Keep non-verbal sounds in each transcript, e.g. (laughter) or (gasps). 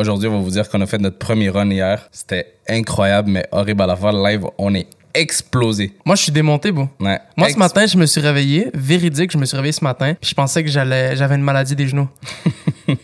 aujourd'hui, on va vous dire qu'on a fait notre premier run hier. C'était incroyable, mais horrible à la fois. Live, on est explosé. Moi, je suis démonté. Ouais. Moi, Ex- ce matin, je me suis réveillé, véridique, je me suis réveillé ce matin, puis je pensais que j'allais, j'avais une maladie des genoux. (laughs)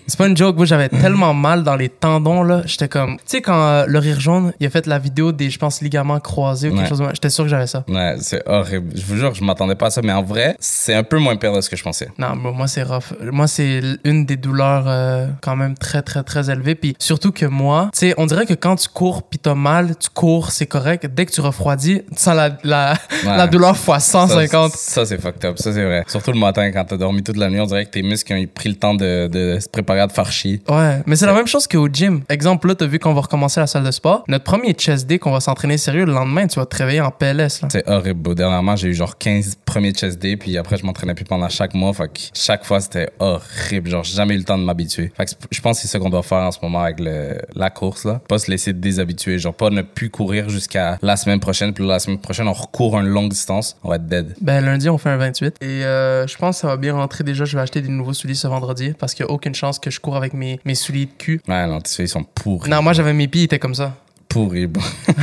c'est pas une joke, moi, j'avais tellement mal dans les tendons, là. J'étais comme, tu sais, quand euh, le rire jaune, il a fait la vidéo des, je pense, ligaments croisés ou quelque Ouais. chose j'étais sûr que j'avais ça. Ouais, c'est horrible. Je vous jure, je m'attendais pas à ça, mais en vrai, c'est un peu moins pire de ce que je pensais. Non, bro, moi, c'est rough. Moi, c'est une des douleurs euh, quand même très, très, très élevées. Puis surtout que moi, tu sais, on dirait que quand tu cours puis t'as mal, tu cours, c'est correct. Dès que tu refroidis, tu sens la, la, Ouais. la douleur fois Ça, 150. Ça, c'est fucked up. Ça, c'est vrai. Surtout le matin, quand t'as dormi toute la nuit, on dirait que tes muscles ont pris le temps de, de se préparer à te faire chier. Ouais, mais c'est la même chose qu'au gym. Exemple, là, t'as vu qu'on va recommencer la salle de sport. Notre premier chest day qu'on va s'entraîner sérieux, le lendemain, tu vas te réveiller en PLS. C'est horrible. Dernièrement, j'ai eu genre 15 premiers chest days, puis après, je m'entraînais plus pendant chaque mois. Fait que chaque fois, c'était horrible. Genre, j'ai jamais eu le temps de m'habituer. Fait que je pense que c'est ça qu'on doit faire en ce moment avec le, la course, là. Pas se laisser déshabituer. Genre, pas ne plus courir jusqu'à la semaine prochaine, puis la semaine prochaine, on recourt une longue distance. On va être dead. Ben, lundi, on fait un 28. Et euh, je pense que ça va bien rentrer déjà. Je vais acheter des nouveaux souliers ce vendredi parce qu'il n'y a aucune chance que je cours avec mes, mes souliers de cul. Ouais, non, tes souliers sont pourris. Non, moi, j'avais mes pieds, ils étaient comme ça. Pourris, bro. (laughs)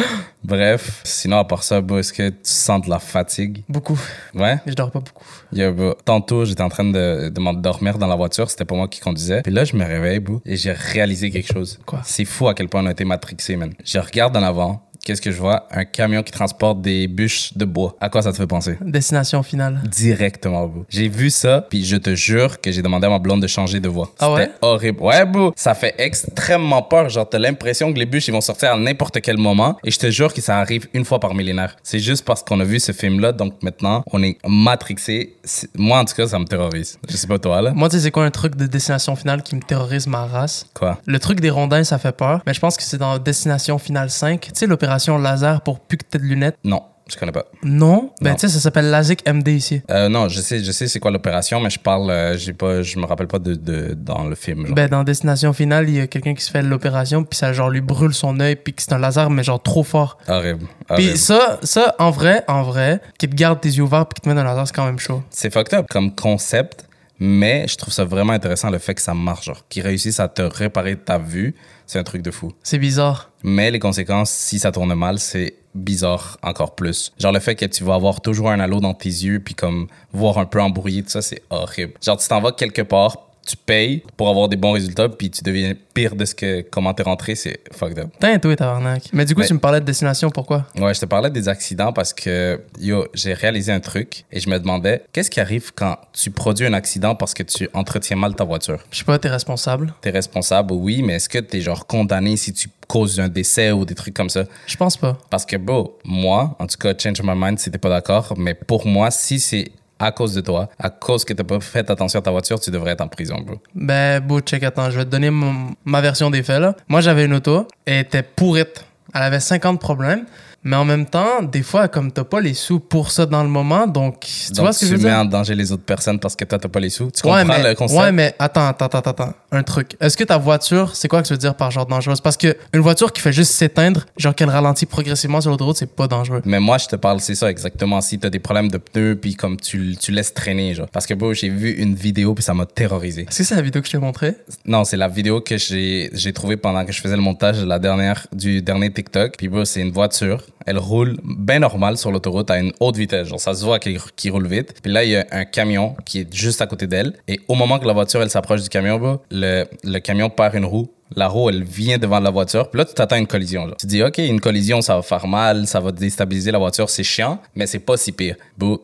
(laughs) Bref, sinon, à part ça, bro, est-ce que tu sens de la fatigue? Beaucoup. Ouais? Je dors pas beaucoup. Il y a, bro, tantôt, j'étais en train de, de m'endormir dans la voiture. C'était pas moi qui conduisais. Puis là, je me réveille, bro, et j'ai réalisé quelque chose. Quoi? C'est fou à quel point on a été matrixé, man. Je regarde en avant. Qu'est-ce que je vois? Un camion qui transporte des bûches de bois. À quoi ça te fait penser? Destination finale. Directement, bro. J'ai vu ça, puis je te jure que j'ai demandé à ma blonde de changer de voix. Ah ouais? C'était horrible. Ouais, bro. Ça fait extrêmement peur. Genre, t'as l'impression que les bûches, ils vont sortir à n'importe quel moment. Et je te jure que ça arrive une fois par millénaire. C'est juste parce qu'on a vu ce film-là, donc maintenant, on est matrixé. Moi, en tout cas, ça me terrorise. Je sais pas toi, là. Moi, tu sais, c'est quoi un truc de destination finale qui me terrorise ma race? Quoi? Le truc des rondins, ça fait peur. Mais je pense que c'est dans Destination Finale 5. Tu sais, l'opération laser pour plus que t'aies de lunettes? Non, je connais pas. Non? Ben, tu sais, ça s'appelle LASIK MD ici. Euh, non, je sais, je sais c'est quoi l'opération, mais je parle, euh, j'ai pas, je me rappelle pas de, de dans le film. genre. Ben, dans Destination Finale, il y a quelqu'un qui se fait l'opération, puis ça, genre, lui brûle son œil, puis que c'est un laser, mais genre trop fort. Horrible. horrible. Puis ça, ça, en vrai, en vrai, qui te garde tes yeux ouverts, puis qui te met un laser, c'est quand même chaud. c'est fucked up comme concept, mais je trouve ça vraiment intéressant le fait que ça marche, genre, qu'ils réussissent à te réparer ta vue, c'est un truc de fou. C'est bizarre. Mais les conséquences, si ça tourne mal, c'est bizarre encore plus. Genre le fait que tu vas avoir toujours un halo dans tes yeux, puis comme voir un peu embrouillé, tout ça, c'est horrible. Genre tu t'en vas quelque part, tu payes pour avoir des bons résultats, puis tu deviens pire de ce que comment t'es rentré, c'est fucked up. Putain, toi, tabarnak. Mais du coup, Mais- tu me parlais de Destination, pourquoi? Ouais, je te parlais des accidents parce que, yo, j'ai réalisé un truc et je me demandais, qu'est-ce qui arrive quand tu produis un accident parce que tu entretiens mal ta voiture? Je sais pas, t'es responsable. T'es responsable, oui, mais est-ce que t'es genre condamné si tu causes un décès ou des trucs comme ça? Je pense pas. Parce que, bro, moi, en tout cas, change my mind t'es pas d'accord, mais pour moi, si c'est à cause de toi, à cause que t'as pas fait attention à ta voiture, tu devrais être en prison, bro. Ben, beau, check, attends, je vais te donner mon- ma version des faits, là. Moi, j'avais une auto, elle était pourrite. Elle avait 50 problèmes. Mais en même temps, des fois, comme t'as pas les sous pour ça dans le moment, donc tu Donc, vois ce que tu je veux mets dire? en danger les autres personnes parce que toi, t'as pas les sous. Tu Ouais comprends mais, le concept? ouais, mais attends, attends, attends, attends. Un truc. Est-ce que ta voiture, c'est quoi que tu veux dire par genre dangereuse? Parce que une voiture qui fait juste s'éteindre, genre qu'elle ralentit progressivement sur l'autoroute, c'est pas dangereux. Mais moi, je te parle, c'est ça exactement. Si t'as des problèmes de pneus, puis comme tu, tu laisses traîner, genre. Parce que, bro, j'ai vu une vidéo, puis ça m'a terrorisé. Est-ce que c'est la vidéo que je t'ai montrée? Non, c'est la vidéo que j'ai j'ai trouvée pendant que je faisais le montage de la dernière, du dernier TikTok. Puis, bro, c'est une voiture. Elle roule bien normal sur l'autoroute à une haute vitesse. Genre, ça se voit qu'il qu'il roule vite. Puis là, il y a un camion qui est juste à côté d'elle. Et au moment que la voiture, elle s'approche du camion, bro, le, le camion perd une roue. La roue, elle vient devant la voiture. Puis là, tu t'attends à une collision. Tu dis, OK, une collision, ça va faire mal, ça va déstabiliser la voiture, c'est chiant, mais c'est pas si pire.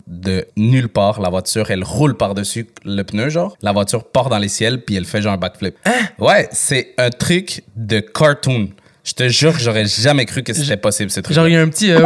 De nulle part, la voiture, elle roule par-dessus le pneu, genre. La voiture part dans les ciels, puis elle fait genre un backflip. Ouais, c'est un truc de cartoon. Je te jure que j'aurais jamais cru que c'était possible, ce truc. Genre, il y a un petit. euh,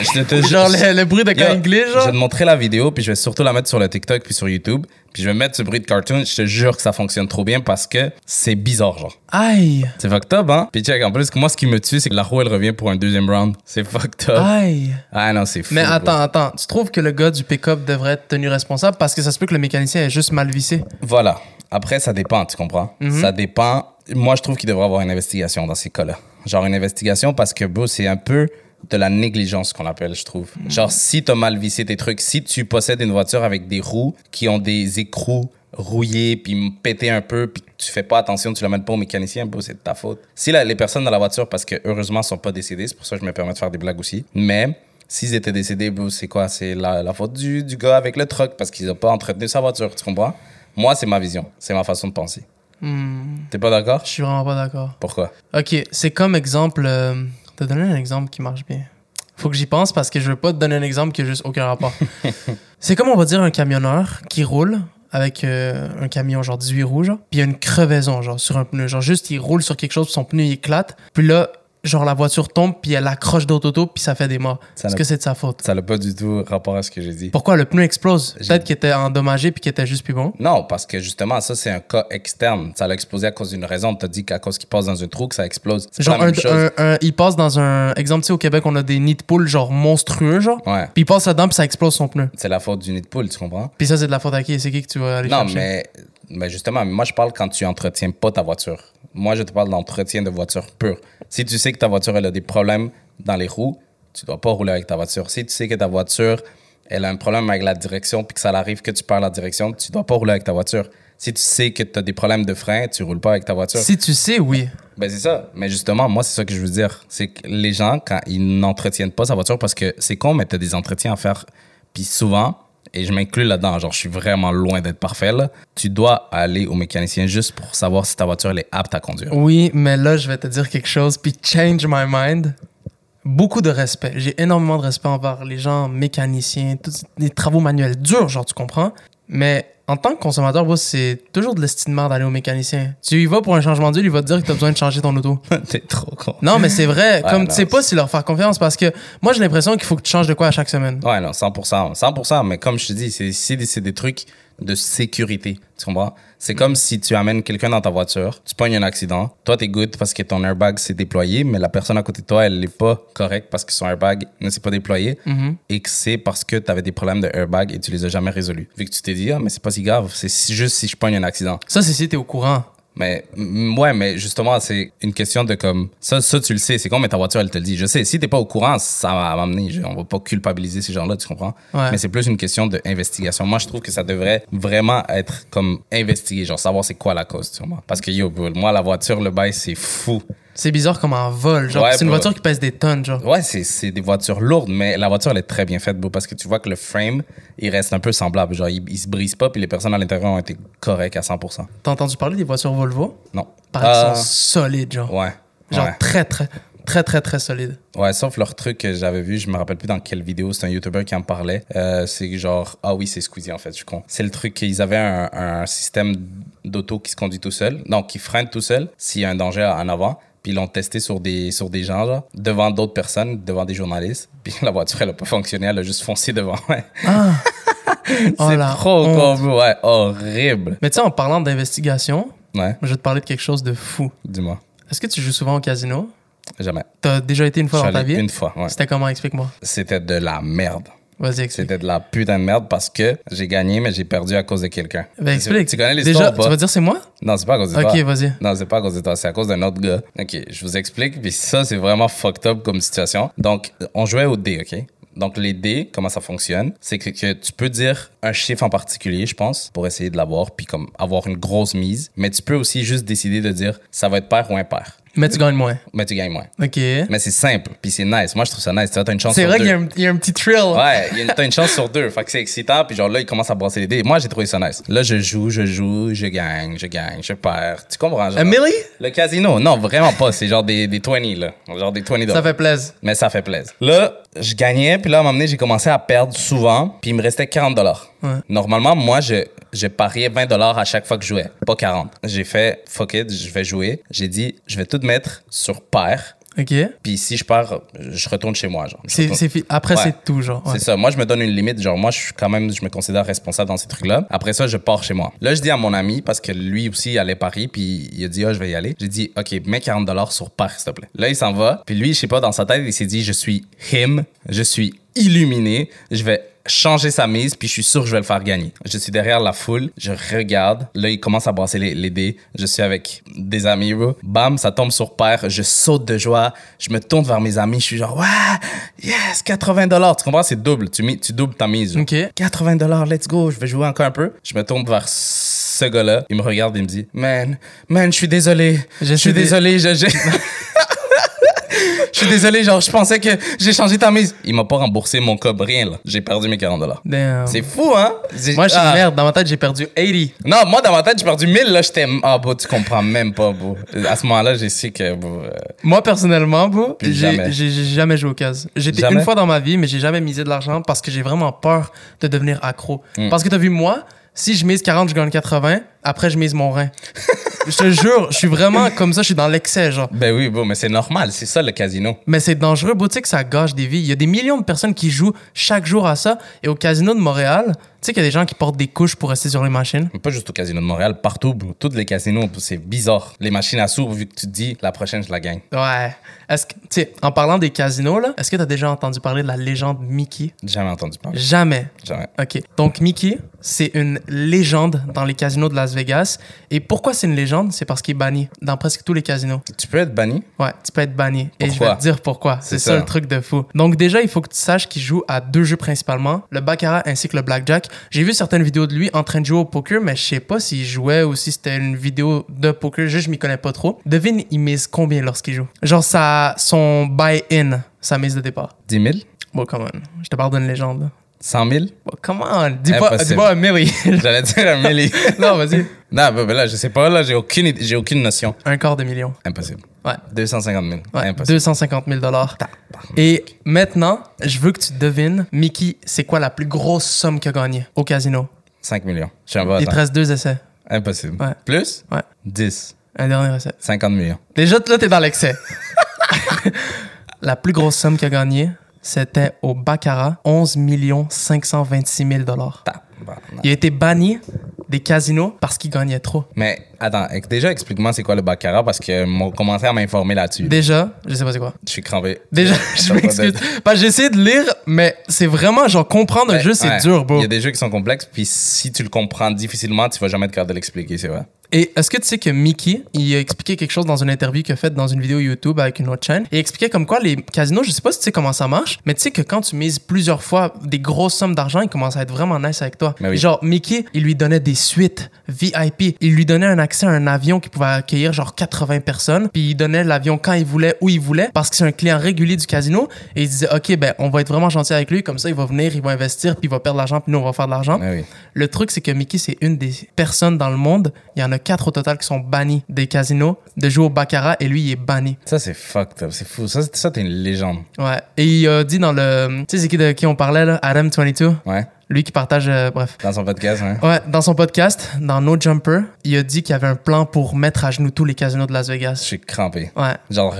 Je te, te genre, le, le bruit de quand il glisse, Je genre. vais te montrer la vidéo, puis je vais surtout la mettre sur le TikTok puis sur YouTube. Puis je vais mettre ce bruit de cartoon. Je te jure que ça fonctionne trop bien parce que c'est bizarre, genre. Aïe! C'est fucked up, hein? Puis check, en plus, moi, ce qui me tue, c'est que la roue, elle revient pour un deuxième round. C'est fucked up. Aïe! Ah non, c'est fou. Mais bro. attends, attends. Tu trouves que le gars du pick-up devrait être tenu responsable? Parce que ça se peut que le mécanicien ait juste mal vissé? Voilà. Après, ça dépend, tu comprends? Mhm. Ça dépend. Moi, je trouve qu'il devrait avoir une investigation dans ces cas-là. Genre une investigation parce que, bro, c'est un peu de la négligence qu'on appelle, je trouve. Mhm. Genre, si t'as mal vissé tes trucs, si tu possèdes une voiture avec des roues qui ont des écrous rouillé, puis péter un peu, puis tu fais pas attention, tu l'amènes pas au mécanicien, c'est de ta faute. Si les personnes dans la voiture, parce que heureusement, sont pas décédées, c'est pour ça que je me permets de faire des blagues aussi, mais s'ils étaient décédés, c'est quoi? C'est la, la faute du, du gars avec le truck, parce qu'ils ont pas entretenu sa voiture, tu comprends? Moi, c'est ma vision, c'est ma façon de penser. Hmm, T'es pas d'accord? je suis vraiment pas d'accord. Pourquoi? Ok, c'est comme exemple. Euh, te donner un exemple qui marche bien. Faut que j'y pense parce que je veux pas te donner un exemple qui a juste aucun rapport. (laughs) c'est comme on va dire un camionneur qui roule avec euh, un camion genre 18 roues, genre, puis il y a une crevaison genre sur un pneu, genre juste il roule sur quelque chose, puis son pneu il éclate, puis là genre la voiture tombe puis elle accroche d'autres autos puis ça fait des morts. Est-ce que c'est de sa faute? Ça n'a pas du tout rapport à ce que j'ai dit. Pourquoi le pneu explose? Peut-être qu'il était endommagé puis qu'il était juste plus bon? Non, parce que justement, ça, c'est un cas externe. Ça l'a explosé à cause d'une raison. T'as dit qu'à cause qu'il passe dans un trou, que ça explose. Pas Genre la un, même chose. un- un- il passe dans un exemple tu sais au Québec on a des nids de poules genre monstrueux genre, Ouais. puis il passe là-dedans puis ça explose son pneu. C'est la faute du nid de poule, tu comprends? Puis ça c'est de la faute à qui? C'est qui que tu vas aller Non, chercher? mais, mais justement, moi, je parle quand tu entretiens pas ta voiture. Moi, je te parle d'entretien de voiture pure. Si tu sais que ta voiture, elle a des problèmes dans les roues, tu dois pas rouler avec ta voiture. Si tu sais que ta voiture, elle a un problème avec la direction, puis que ça arrive que tu perds la direction, tu dois pas rouler avec ta voiture. Si tu sais que tu as des problèmes de frein, tu roules pas avec ta voiture. Si tu sais, oui. Ben c'est ça. Mais justement, moi, c'est ça que je veux dire. C'est que les gens, quand ils n'entretiennent pas sa voiture, parce que c'est con, mais t'as des entretiens à faire. Puis souvent, et je m'inclus là-dedans, genre je suis vraiment loin d'être parfait, là, tu dois aller au mécanicien juste pour savoir si ta voiture elle est apte à conduire. Oui, mais là, je vais te dire quelque chose, puis change my mind. Beaucoup de respect. J'ai énormément de respect envers les gens mécaniciens, tous les travaux manuels durs, genre, tu comprends? Mais en tant que consommateur, c'est toujours de l'estimement d'aller au mécanicien. Tu y vas pour un changement d'huile, il va te dire que tu as besoin de changer ton auto. (laughs) T'es trop con. Non, mais c'est vrai. Ouais, comme tu sais pas si leur faire confiance parce que moi, j'ai l'impression qu'il faut que tu changes de quoi à chaque semaine. Ouais, non, 100%. 100%, mais comme je te dis, c'est c'est des, c'est des trucs de sécurité. Tu comprends? C'est comme si tu amènes quelqu'un dans ta voiture, tu pognes un accident, toi, t'es good parce que ton airbag s'est déployé, mais la personne à côté de toi, elle n'est pas correcte parce que son airbag ne s'est pas déployé Mhm. et que c'est parce que tu avais des problèmes de airbag et tu les as jamais résolus. Vu que tu t'es dit, ah, mais c'est pas si grave, c'est juste si je pogne un accident. Ça, c'est si t'es au courant. Mais ouais, mais justement, c'est une question de comme ça, ça tu le sais, c'est comme mais ta voiture elle te le dit. Je sais, si t'es pas au courant, ça va m'amener. On va pas culpabiliser ces gens-là, tu comprends? Ouais. Mais c'est plus une question d'investigation. Moi, je trouve que ça devrait vraiment être comme investigué, genre savoir c'est quoi la cause, tu comprends? Parce que yo, moi la voiture, le bail, c'est fou. C'est bizarre comme un vol. Genre, Ouais, c'est une voiture qui pèse des tonnes, genre. Ouais, c'est c'est des voitures lourdes, mais la voiture elle est très bien faite, bro, parce que tu vois que le frame, il reste un peu semblable, genre il, il se brise pas, puis les personnes à l'intérieur ont été correctes à 100%. T'as entendu parler des voitures Volvo? Non. Par Ah, sont solides, genre. ouais. Genre ouais. très, très, très, très, très solides. Ouais, sauf leur truc que j'avais vu, je me rappelle plus dans quelle vidéo, c'est un YouTuber qui en parlait. Euh, c'est genre, ah oui, c'est Squeezie en fait, je suis con. C'est le truc qu'ils avaient un, un système d'auto qui se conduit tout seul, donc qui freine tout seul s'il y a un danger en avant. Puis ils l'ont testé sur des, sur des gens, genre, devant d'autres personnes, devant des journalistes. (laughs) Puis la voiture, elle a pas fonctionné, elle a juste foncé devant. Ah! (laughs) Oh, c'est la trop con, ouais, horrible. Mais tu sais, en parlant d'investigation, Ouais, je vais te parler de quelque chose de fou. dis-moi. Est-ce que tu joues souvent au casino? Jamais. T'as déjà été une fois dans ta vie? une fois, ouais. C'était comment? Explique-moi. C'était de la merde. Vas-y, explique. C'était de la putain de merde parce que j'ai gagné, mais j'ai perdu à cause de quelqu'un. Ben, explique. Tu connais Déjà, l'histoire pas? tu vas dire c'est moi? Non, c'est pas à cause de Ok, toi. vas-y. Non, c'est pas à cause de toi, c'est à cause d'un autre gars. Ok, je vous explique, puis ça, c'est vraiment fucked up comme situation. Donc, on jouait au dé, ok? Donc, les dés, comment ça fonctionne? C'est que, que tu peux dire un chiffre en particulier, je pense, pour essayer de l'avoir, puis comme avoir une grosse mise. Mais tu peux aussi juste décider de dire ça va être pair ou impair. Mais tu gagnes moins. Mais tu gagnes moins. Ok. Mais c'est simple, puis c'est nice. Moi, je trouve ça nice. Tu t'as une chance C'est sur vrai deux. qu'il y, a un- il y a un petit thrill. Ouais, il y a une- t'as une chance sur deux. Fait que c'est excitant. Puis genre là, il commence à brasser les dés. Moi, j'ai trouvé ça nice. Là, je joue, je joue, je gagne, je gagne, je perds. Tu comprends? Genre, Un milli? le casino, non, vraiment pas. C'est genre des, des 20, là. Genre des 20 Ça fait plaisir. Mais ça fait plaisir. Là, je gagnais. Puis là, à un moment donné, j'ai commencé à perdre souvent. Puis il me restait 40 dollars. Ouais. Normalement, moi, je, je pariais 20 dollars à chaque fois que je jouais. Pas 40. J'ai fait, fuck it, je vais jouer. J'ai dit, je vais tout mettre sur paire. Ok. Puis si je pars, je retourne chez moi. Genre. C'est, retourne- Après, Ouais. c'est tout, genre. Ouais. c'est ça. Moi, je me donne une limite. Genre, moi, je suis quand même, je me considère responsable dans ces trucs-là. Après ça, je pars chez moi. Là, je dis à mon ami, parce que lui aussi, il allait Paris, puis il a dit, ah, je vais y aller. J'ai dit, OK, mets 40 dollars sur part, s'il te plaît. Là, il s'en va. Puis lui, je sais pas, dans sa tête, il s'est dit, je suis him, je suis illuminé, je vais changer sa mise, puis je suis sûr que je vais le faire gagner. Je suis derrière la foule, je regarde. Là, il commence à brasser les, les dés. Je suis avec des amis, bro. Bam, ça tombe sur paire. Je saute de joie. Je me tourne vers mes amis. Je suis genre, ouais, yes, 80 dollars. Tu comprends? C'est double. Tu, tu doubles ta mise. genre. Ok. 80 dollars, let's go. Je vais jouer encore un peu. Je me tourne vers ce gars-là, il me regarde et il me dit, man, man, je suis désolé. Je suis désolé, je, je... (laughs) (laughs) Je suis désolé, genre, je pensais que j'ai changé ta mise. Il m'a pas remboursé mon cob, rien, là. J'ai perdu mes 40 dollars. Damn. C'est fou, hein? Moi, je suis Ah. merde. Dans ma tête, j'ai perdu 80. Non, moi, dans ma tête, j'ai perdu 1000, là, j'étais... Ah, bon, tu comprends même pas, bro. À ce moment-là, j'ai su que, bro, euh, Moi, personnellement, bro, j'ai jamais. joué au case. J'étais une fois dans ma vie, mais j'ai jamais misé de l'argent parce que j'ai vraiment peur de devenir accro. Hmm. Parce que t'as vu, moi, si je mise 40, je gagne 80. Après, je mise mon rein. (laughs) je te jure, je suis vraiment comme ça, je suis dans l'excès, genre. Ben oui, bon, mais c'est normal, c'est ça le casino. Mais c'est dangereux, bro. Tu sais que ça gâche des vies. Il y a des millions de personnes qui jouent chaque jour à ça. Et au casino de Montréal, tu sais qu'il y a des gens qui portent des couches pour rester sur les machines? Mais Pas juste au casino de Montréal, partout, bro. Tous les casinos, c'est bizarre. Les machines à sous, vu que tu te dis, la prochaine, je la gagne. Ouais. Est-ce que, tu sais, en parlant des casinos, là, est-ce que t'as déjà entendu parler de la légende Mickey? Jamais entendu parler. Jamais. Jamais. OK. Donc, Mickey, c'est une légende dans les casinos de Las Vegas. Et pourquoi c'est une légende? C'est parce qu'il est banni dans presque tous les casinos. Tu peux être banni? Ouais, tu peux être banni. Et je vais Pourquoi? te dire pourquoi. C'est C'est ça. ça. le truc de fou. Donc, déjà, il faut que tu saches qu'il joue à deux jeux principalement, le Baccarat ainsi que le Blackjack. J'ai vu certaines vidéos de lui en train de jouer au poker, mais je sais pas s'il jouait ou si c'était une vidéo de poker. Juste, je m'y connais pas trop. Devine, il mise combien lorsqu'il joue? Genre, sa, son buy-in, sa mise de départ. 10 000? Bon, come on. Je te parle d'une légende. là. 100 000? Bon, come on. Dis pas, Impossible. dis pas un milli. (laughs) J'allais dire un millier. (laughs) non, vas-y. Non, ben, ben là, je sais pas, là, j'ai aucune, j'ai aucune notion. Un quart de million. Impossible. Ouais. 250 000. Ouais, Impossible. 250 000 dollars. Et maintenant, je veux que tu devines, Mickey, c'est quoi la plus grosse somme qu'il a gagnée au casino? 5 millions. Je suis un bon Il te reste deux essais. Impossible. Ouais. Plus? Ouais. 10. Un dernier essai. 50 millions. Déjà, là, t'es dans l'excès. (laughs) la plus grosse somme qu'il a gagnée, c'était au Baccarat, 11 526 000 dollars. Il a été banni des casinos parce qu'il gagnait trop. Mais attends, déjà, explique-moi c'est quoi le baccarat parce que mon commentaire m'a informé là-dessus. Déjà, je sais pas c'est quoi. Je suis crampé. Déjà, (laughs) je m'excuse. Parce que j'ai essayé de lire, mais c'est vraiment, genre, comprendre un jeu, c'est ouais. dur, bro. Il y a des jeux qui sont complexes, puis si tu le comprends difficilement, tu vas jamais être capable de l'expliquer, c'est vrai. Et est-ce que tu sais que Mickey, il a expliqué quelque chose dans une interview qu'il a faite dans une vidéo YouTube avec une autre chaîne. Il expliquait comme quoi les casinos, je sais pas si tu sais comment ça marche, mais tu sais que quand tu mises plusieurs fois des grosses sommes d'argent, il commence à être vraiment nice avec toi. Mais oui. Genre, Mickey, il lui donnait des suites VIP. Il lui donnait un accès à un avion qui pouvait accueillir genre 80 personnes. Puis il donnait l'avion quand il voulait, où il voulait, parce que c'est un client régulier du casino. Et il disait, OK, ben, on va être vraiment gentil avec lui. Comme ça, il va venir, il va investir, puis il va perdre de l'argent, puis nous, on va faire de l'argent. Oui. Le truc, c'est que Mickey, c'est une des personnes dans le monde. Il y en a quatre au total qui sont bannis des casinos de jouer au baccarat et lui, il est banni. Ça, c'est fucked up. C'est fou. Ça, c'est- ça t'es une légende. Ouais. Et il a dit dans le. Tu sais, c'est qui de qui on parlait, là? Adam22. Ouais. Lui qui partage. euh, bref. Dans son podcast, hein. Ouais, dans son podcast, dans No Jumper, il a dit qu'il y avait un plan pour mettre à genoux tous les casinos de Las Je Vegas. suis crampé. Ouais. Genre,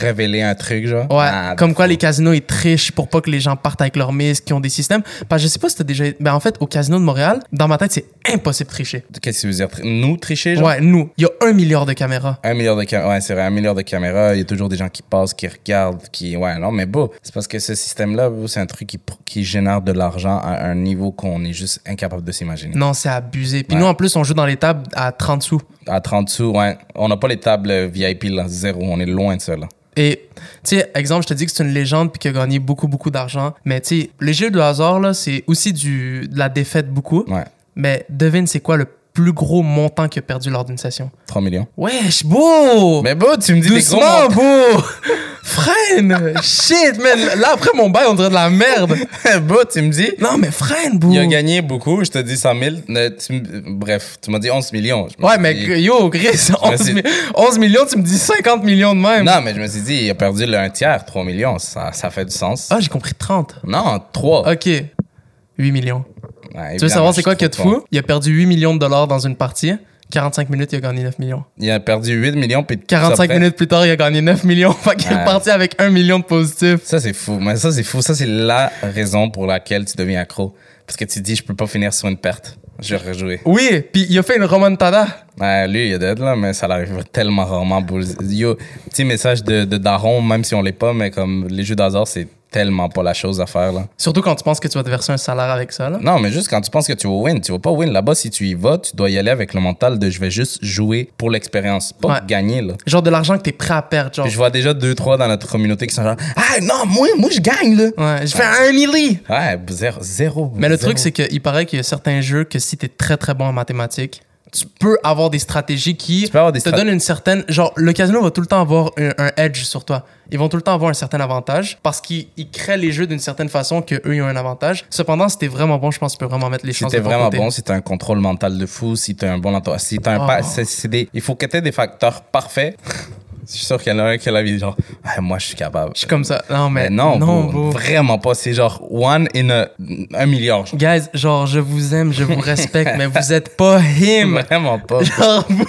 révéler un truc, genre. Ouais, Ah, comme quoi fou. les casinos ils trichent pour pas que les gens partent avec leurs mises, qui ont des systèmes. Parce que je sais pas si t'as déjà. Ben en fait, au casino de Montréal, dans ma tête, c'est impossible de tricher. Qu'est-ce que tu veux dire? Nous, tricher, genre? Ouais, nous, il y a un milliard de caméras. Un milliard de caméras. Ouais, c'est vrai, un milliard de caméras. Il y a toujours des gens qui passent, qui regardent, qui. Ouais, non, mais beau. C'est parce que ce système-là, c'est un truc qui génère de l'argent à un niveau qu'on est juste incapable de s'imaginer. Non, c'est abusé. Puis Ouais. nous, en plus, on joue dans les tables à 30 sous. À 30 sous, ouais. On n'a pas les tables VIP, là. Zéro. On est loin de ça, là. Et, tu sais, exemple, je te dis que c'est une légende puis qu'il a gagné beaucoup, beaucoup d'argent. Mais, tu sais, les jeux de hasard, là, c'est aussi du, de la défaite beaucoup. Ouais. Mais devine, c'est quoi le plus gros montant qu'il a perdu lors d'une session? 3 millions. Wesh, beau! Mais beau, tu me dis des gros Doucement, montants. beau! (laughs) freine! Shit, man! Là, après mon bail, on dirait de la merde. (laughs) beau, tu me dis? Non, mais freine, beau! Il a gagné beaucoup, je te dis 100 000. Ne- tu bref, tu m'as dit 11 millions. Ouais, mais dit- yo, Chris, 11, suis- mi- 11 millions, tu me dis 50 millions de même. Non, mais je me suis dit, il a perdu le un tiers, 3 millions. Ça, ça fait du sens. Ah, j'ai compris 30. Non, 3. Ok. 8 millions. Ouais, Tu veux savoir c'est quoi de trop fou? Il a perdu 8 millions de dollars dans une partie. 45 minutes, il a gagné 9 millions. Il a perdu 8 millions. Puis 45 après- minutes plus tard, il a gagné 9 millions. (laughs) Fait qu'il est parti avec 1 million de positifs. Ça, c'est fou. Mais ça, c'est fou. Ça, c'est la raison pour laquelle tu deviens accro. Parce que tu te dis, je peux pas finir sur une perte. Je vais rejouer. Oui, puis il a fait une remontada. Ouais, lui, il est dead, là, mais ça l'arrive tellement rarement. Yo, petit message de, de Daron, même si on l'est pas, mais comme les jeux d'hasard, c'est tellement pas la chose à faire, là. Surtout quand tu penses que tu vas te verser un salaire avec ça. Là. Non, mais juste quand tu penses que tu vas win, tu vas pas win. Là-bas, si tu y vas, tu dois y aller avec le mental de je vais juste jouer pour l'expérience, pas Ouais. gagner, là. Genre de l'argent que t'es prêt à perdre. Genre, Puis je vois déjà deux, trois dans notre communauté qui sont genre, ah non, moi, moi, je gagne, là. ouais, je fais un milli. Ouais, zéro. zéro Mais le zéro. truc, c'est qu'il paraît qu'il y a certains jeux que si t'es très très bon en mathématiques, tu peux avoir des stratégies qui avoir des te strat- donnent une certaine. Genre, le casino va tout le temps avoir un, un edge sur toi. Ils vont tout le temps avoir un certain avantage parce qu'ils ils créent les jeux d'une certaine façon que eux ils ont un avantage. Cependant, si t'es vraiment bon, je pense que tu peux vraiment mettre les Si t'es de ton vraiment côté. bon, si t'as un contrôle mental de fou, si t'as un bon entourage, si t'as un Oh. c'est des, il faut que t'aies des facteurs parfaits. (laughs) Je suis sûr qu'il y en a un qui a la vie genre, Ah, moi je suis capable. Je suis comme ça. Non, mais, Mais non, non, bro, bro. vraiment pas. C'est genre one in a, un milliard. Guys, genre, je vous aime, je vous (laughs) respecte, mais vous êtes pas him. Vraiment pas. Genre, vous-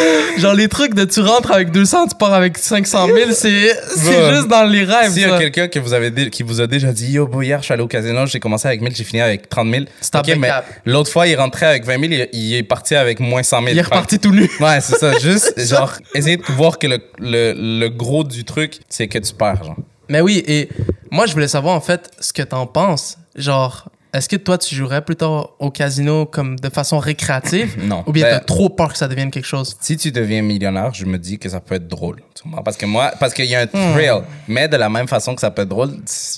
(laughs) genre, les trucs de tu rentres avec 200, tu pars avec 500 000, c'est c'est juste dans les rêves. S'il y a quelqu'un que vous dé- qui vous a déjà dit Yo, bro, hier, je suis allé au casino, j'ai commencé avec 1000, j'ai fini avec 30 000. Stop Ok, mais l'autre fois, il rentrait avec 20 000, il, il est parti avec moins 100 000. Il est reparti tout nu. (laughs) Ouais, c'est ça. Juste, (laughs) genre, essayer de voir que le, le, le gros du truc, c'est que tu perds, genre. Mais oui, et moi, je voulais savoir, en fait, ce que t'en penses. Genre, est-ce que toi, tu jouerais plutôt au casino comme de façon récréative? (clears throat) Non. Ou bien Ben- t'as trop peur que ça devienne quelque chose? Si tu deviens millionnaire, je me dis que ça peut être drôle. Parce que moi, parce qu'il y a un Hmm. thrill. Mais de la même façon que ça peut être drôle,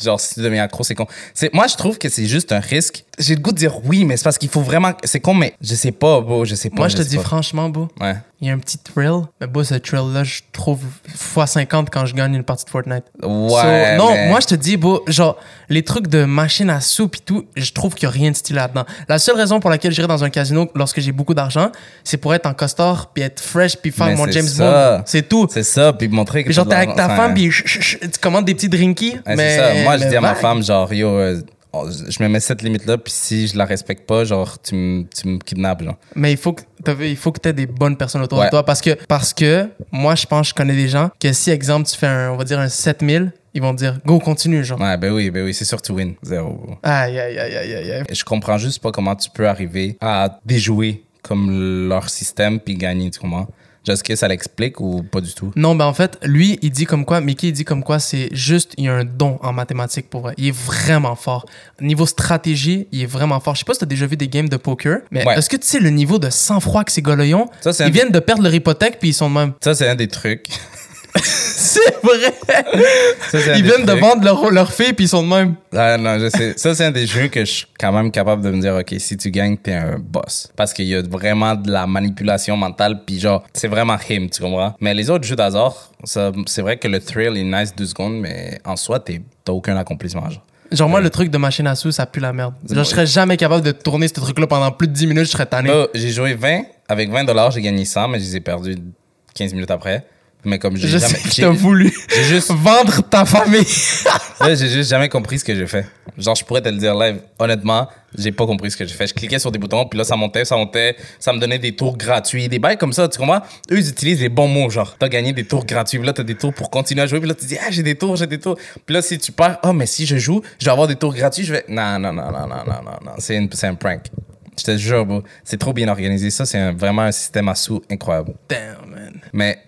genre, si tu deviens accro, c'est con. C'est, moi, je trouve que c'est juste un risque. J'ai le goût de dire oui, mais c'est parce qu'il faut vraiment, c'est con, mais je sais pas, beau, je sais pas. Moi, je te dis pas. franchement, beau, Ouais. il y a un petit thrill. Mais beau, ce thrill-là, je trouve x50 quand je gagne une partie de Fortnite. Ouais. So, non, mais- moi je te dis, beau, genre, les trucs de machine à soupe et tout, je trouve qu'il n'y a rien de stylé là-dedans. La seule raison pour laquelle j'irai dans un casino lorsque j'ai beaucoup d'argent, c'est pour être en costard, puis être fresh, puis faire Mais mon James ça. Bond. C'est tout. C'est ça, puis montrer que Puis genre, t'es avec ta femme, puis tu commandes des petits drinkies. ouais, mais, c'est ça. Moi, je dis à ma vague. femme, genre, yo, euh, je me mets cette limite-là, puis si je la respecte pas, genre, tu me tu me kidnappes, genre. Mais il faut que il faut que t'aies des bonnes personnes autour Ouais. de toi parce que parce que moi je pense que je connais des gens que si exemple tu fais un on va dire un 7000, ils vont te dire go continue genre. Ouais, ben oui, ben oui, c'est sûr, tu win. Zéro. Aïe aïe aïe aïe aïe. aïe. Je comprends juste pas comment tu peux arriver à déjouer comme leur système puis gagner, tu comprends? Est-ce que ça l'explique ou pas du tout? Non, ben en fait, lui, il dit comme quoi, Mickey, il dit comme quoi, c'est juste, il y a un don en mathématiques pour vrai. Il est vraiment fort. Niveau stratégie, il est vraiment fort. Je sais pas si t'as déjà vu des games de poker, mais Ouais. est-ce que tu sais le niveau de sang-froid que ces gars-là ils ont? Ça, c'est Ils un- viennent de perdre leur hypothèque puis ils sont de même. Ça, c'est un des trucs. (laughs) (laughs) c'est vrai! Ça, Ils viennent de vendre leur, leur fille puis ils sont de même. Ah, non, je sais. Ça, c'est un des jeux que je suis quand même capable de me dire, OK, si tu gagnes, t'es un boss. Parce qu'il y a vraiment de la manipulation mentale, puis genre, c'est vraiment him, tu comprends? Mais les autres jeux ça, c'est vrai que le thrill est nice deux secondes, mais en soi, t'as aucun accomplissement, genre. Genre, moi, le truc de machine à sous, ça pue la merde. Genre, je serais jamais capable de tourner ce truc-là pendant plus de 10 minutes, je serais tanné. J'ai joué 20. Avec 20 dollars, j'ai gagné 100, mais je les ai perdus 15 minutes après mais comme j'ai jamais sais que voulu juste vendre ta famille. (laughs) Là j'ai juste jamais compris ce que j'ai fait. Genre je pourrais te le dire live. Honnêtement j'ai pas compris ce que j'ai fait. Je cliquais sur des boutons puis là ça montait ça montait. Ça me donnait des tours gratuits. Des bails comme ça tu comprends? Eux ils utilisent les bons mots genre. T'as gagné des tours gratuits puis là t'as des tours pour continuer à jouer puis là tu dis ah j'ai des tours j'ai des tours. Puis là si tu perds oh mais si je joue je vais avoir des tours gratuits je vais non non non non non non non, non. c'est une c'est un prank. Je te jure, c'est trop bien organisé. Ça, c'est vraiment un système à sous incroyable. Damn, man. Mais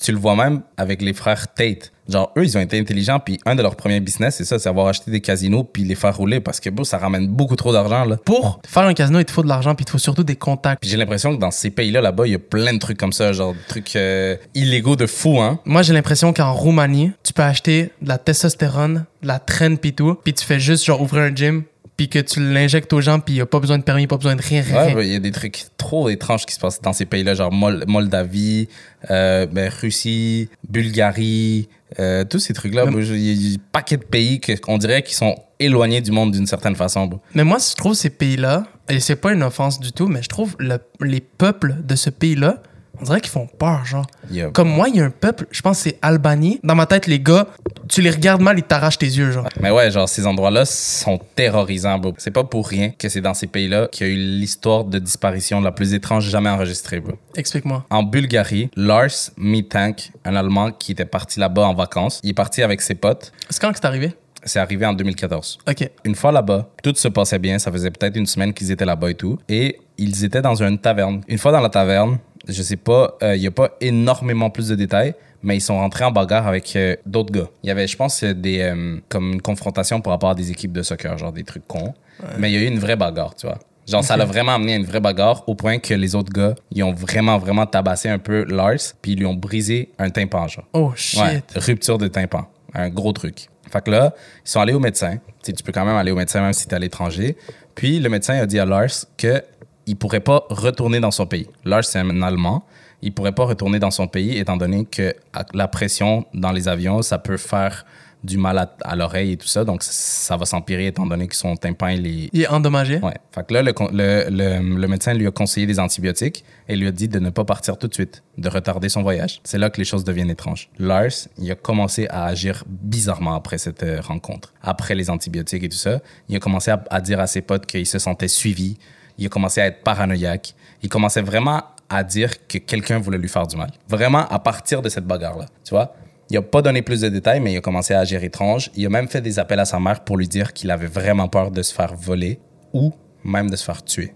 tu le vois même avec les frères Tate. Genre, eux, ils ont été intelligents, puis un de leurs premiers business, c'est ça, c'est avoir acheté des casinos, puis les faire rouler, parce que, bro, ça ramène beaucoup trop d'argent, là. Pour faire un casino, il te faut de l'argent puis il te faut surtout des contacts. Puis j'ai l'impression que dans ces pays-là, là-bas, il y a plein de trucs comme ça, genre, des trucs euh, illégaux de fou, hein. Moi, j'ai l'impression qu'en Roumanie, tu peux acheter de la testostérone, de la traîne pis tout, puis tu fais juste genre ouvrir un gym, puis que tu l'injectes aux gens, puis il y a pas besoin de permis, pas besoin de rien. Ouais, bah, il y a des trucs trop étranges qui se passent dans ces pays-là, genre Mol- Moldavie, euh, ben, Russie, Bulgarie, euh, tous ces trucs-là. Il y a il y a un paquet de pays qu'on dirait qui sont éloignés du monde d'une certaine façon. Mais moi, je trouve ces pays-là, et c'est pas une offense du tout, mais je trouve le- les peuples de ce pays-là, on dirait qu'ils font peur, genre. Comme moi, il y a un peuple, je pense que c'est Albanie. Dans ma tête, les gars, tu les regardes mal, ils t'arrachent tes yeux, genre. Mais ouais, genre, ces endroits-là sont terrorisants, bro. C'est pas pour rien que c'est dans ces pays-là qu'il y a eu l'histoire de disparition la plus étrange jamais enregistrée, bro. Explique-moi. En Bulgarie, Lars Mitank, un Allemand qui était parti là-bas en vacances, il est parti avec ses potes. C'est quand que c'est arrivé? C'est arrivé en 2014. Ok. Une fois là-bas, tout se passait bien. Ça faisait peut-être une semaine qu'ils étaient là-bas et tout. Et ils étaient dans une taverne. Une fois dans la taverne, je sais pas, euh, il y a pas énormément plus de détails, mais ils sont rentrés en bagarre avec euh, d'autres gars. Il y avait, je pense, euh, des euh, comme une confrontation par rapport à des équipes de soccer, genre des trucs cons. Mais il y a eu une vraie bagarre, tu vois. Genre, ça l'a vraiment amené à une vraie bagarre au point que les autres gars, ils ont vraiment, vraiment tabassé un peu Lars, puis ils lui ont brisé un tympan, genre. Oh shit. Ouais, rupture de tympan. Un gros truc. Fait que là, ils sont allés au médecin. Tu sais, tu peux quand même aller au médecin même si t'es à l'étranger. Puis le médecin a dit à Lars que il pourrait pas retourner dans son pays. Lars, c'est un Allemand. Il pourrait pas retourner dans son pays étant donné que la pression dans les avions, ça peut faire du mal à, à l'oreille et tout ça. Donc, ça va s'empirer étant donné que son tympan, il est, Il est endommagé. Ouais. Fait que là, le, le, le, le médecin lui a conseillé des antibiotiques et lui a dit de ne pas partir tout de suite, de retarder son voyage. C'est là que les choses deviennent étranges. Lars, il a commencé à agir bizarrement après cette euh, rencontre. Après les antibiotiques et tout ça, il a commencé à, à dire à ses potes qu'il se sentait suivi. Il a commencé à être paranoïaque. Il commençait vraiment à dire que quelqu'un voulait lui faire du mal. Vraiment à partir de cette bagarre-là. Tu vois? Il a pas donné plus de détails, mais il a commencé à agir étrange. Il a même fait des appels à sa mère pour lui dire qu'il avait vraiment peur de se faire voler ou même de se faire tuer.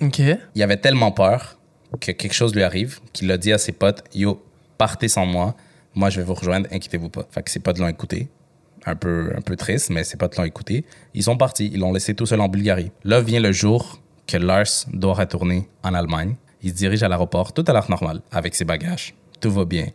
Ok. Il avait tellement peur que quelque chose lui arrive qu'il a dit à ses potes Yo, partez sans moi, moi je vais vous rejoindre, inquiétez-vous pas. Fait que ses potes l'ont écouté. Un peu, un peu triste, mais ses potes l'ont écouté. Ils sont partis, ils l'ont laissé tout seul en Bulgarie. Là vient le jour que Lars doit retourner en Allemagne. Il se dirige à l'aéroport, tout à l'heure normal, avec ses bagages. Tout va bien.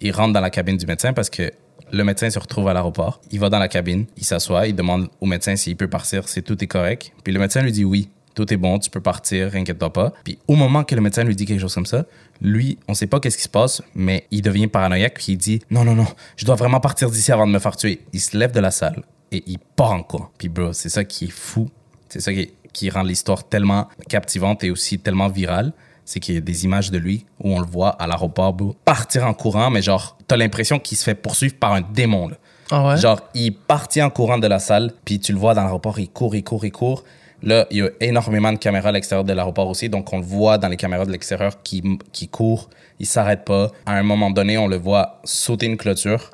Il rentre dans la cabine du médecin parce que le médecin se retrouve à l'aéroport. Il va dans la cabine, il s'assoit, il demande au médecin s'il peut partir, si tout est correct. Puis le médecin lui dit oui, tout est bon, tu peux partir, inquiète-toi pas. Puis au moment que le médecin lui dit quelque chose comme ça, lui, on sait pas qu'est-ce qui se passe, mais il devient paranoïaque puis il dit non non non, je dois vraiment partir d'ici avant de me faire tuer. Il se lève de la salle et il part en courant. Puis bro, c'est ça qui est fou, c'est ça qui, qui rend l'histoire tellement captivante et aussi tellement virale. C'est qu'il y a des images de lui où on le voit à l'aéroport, partir en courant, mais genre, t'as l'impression qu'il se fait poursuivre par un démon, là. Ah ouais? Genre, il partit en courant de la salle, puis tu le vois dans l'aéroport, il court, il court, il court. Là, il y a énormément de caméras à l'extérieur de l'aéroport aussi, donc on le voit dans les caméras de l'extérieur qui, qui court, il s'arrête pas. À un moment donné, on le voit sauter une clôture.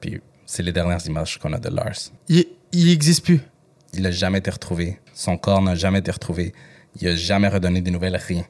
Puis c'est les dernières images qu'on a de Lars. Il, il existe plus. Il n'a jamais été retrouvé. Son corps n'a jamais été retrouvé. Il n'a jamais redonné des nouvelles, rien.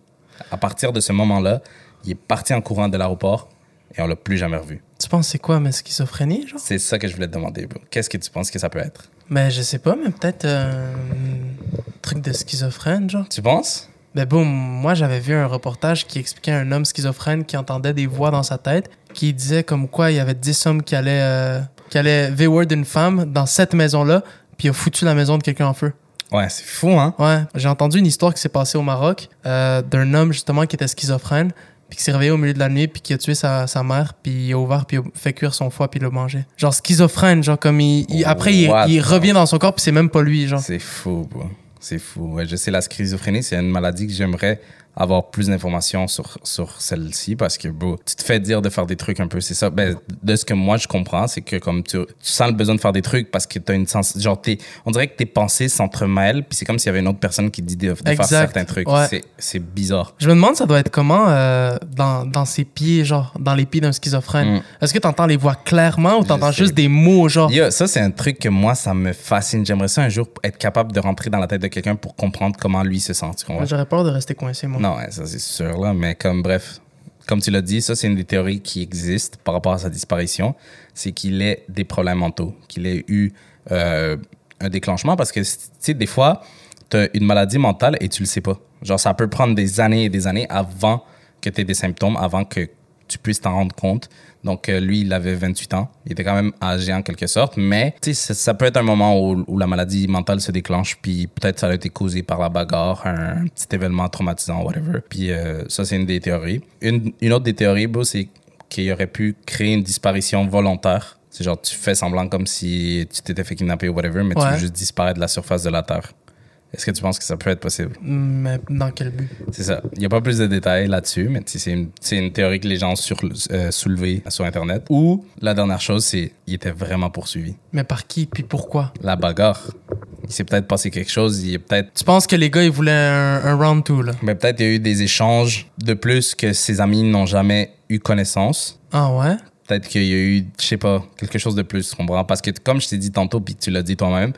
À partir de ce moment-là, il est parti en courant de l'aéroport et on l'a plus jamais revu. Tu penses c'est quoi, mais schizophrénie, genre? C'est ça que je voulais te demander, bro. Qu'est-ce que tu penses que ça peut être? Mais je sais pas, mais peut-être euh, un truc de schizophrène, genre. Tu penses? Ben bon, moi j'avais vu un reportage qui expliquait un homme schizophrène qui entendait des voix dans sa tête, qui disait comme quoi il y avait 10 hommes qui allaient, euh, qui allaient V-word une femme dans cette maison-là, puis il a foutu la maison de quelqu'un en feu. Ouais, c'est fou, hein? Ouais, j'ai entendu une histoire qui s'est passée au Maroc euh, d'un homme justement qui était schizophrène, puis qui s'est réveillé au milieu de la nuit, puis qui a tué sa, sa mère, puis il a ouvert, puis il a fait cuire son foie, puis il l'a mangé. Genre schizophrène, genre comme il, il- après il, revient dans son corps, puis c'est même pas lui, genre. C'est fou, bro. C'est fou. Ouais, je sais, la schizophrénie, c'est une maladie que j'aimerais avoir plus d'informations sur, sur celle-ci parce que, bro, tu te fais dire de faire des trucs un peu. C'est ça. Ben, de ce que moi, je comprends, c'est que comme tu, tu sens le besoin de faire des trucs parce que t'as une sens. Genre, t'es- on dirait que tes pensées s'entremêlent, puis c'est comme s'il y avait une autre personne qui te dit de, de faire certains trucs. Ouais. C'est- bizarre. Je me demande ça doit être comment euh, dans, dans ses pieds, genre dans les pieds d'un schizophrène. Mm. Est-ce que t'entends les voix clairement ou Je t'entends sais. juste des mots, genre? Yo, ça, c'est un truc que moi, ça me fascine. J'aimerais ça un jour être capable de rentrer dans la tête de quelqu'un pour comprendre comment lui se sent. tu J'aurais peur de rester coincé, moi. Non, ouais, ça c'est sûr, là. Mais comme, bref, comme tu l'as dit, ça c'est une des théories qui existent par rapport à sa disparition. C'est qu'il ait des problèmes mentaux, qu'il ait eu euh, un déclenchement parce que, tu sais, des fois, tu as une maladie mentale et tu le sais pas. Genre, ça peut prendre des années et des années avant que tu aies des symptômes, avant que tu puisses t'en rendre compte. Donc, euh, lui, il avait 28 ans. Il était quand même âgé en quelque sorte. Mais, tu sais, ça, peut être un moment où, où la maladie mentale se déclenche. Puis, peut-être ça a été causé par la bagarre, un, petit événement traumatisant, whatever. Puis, euh, ça, c'est une des théories. Une, une autre des théories, c'est qu'il aurait pu créer une disparition volontaire. C'est genre, tu fais semblant comme si tu t'étais fait kidnapper ou whatever, mais tu veux juste disparaître de la surface de la Terre. Est-ce que tu penses que ça peut être possible? Mais dans quel but? C'est ça. Il n'y a pas plus de détails là-dessus, mais c'est une, théorie que les gens ont sur, euh, soulevée sur Internet. Ou la dernière chose, c'est qu'il était vraiment poursuivi. Mais par qui? Puis pourquoi? La bagarre. Il s'est peut-être passé quelque chose. Il peut-être. Tu penses que les gars, ils voulaient un, un round two, là? Mais peut-être il y a eu des échanges de plus que ses amis n'ont jamais eu connaissance. Ah ouais? Peut-être qu'il y a eu, je sais pas, quelque chose de plus, tu comprends? Parce que comme je t'ai dit tantôt, puis tu l'as dit toi-même,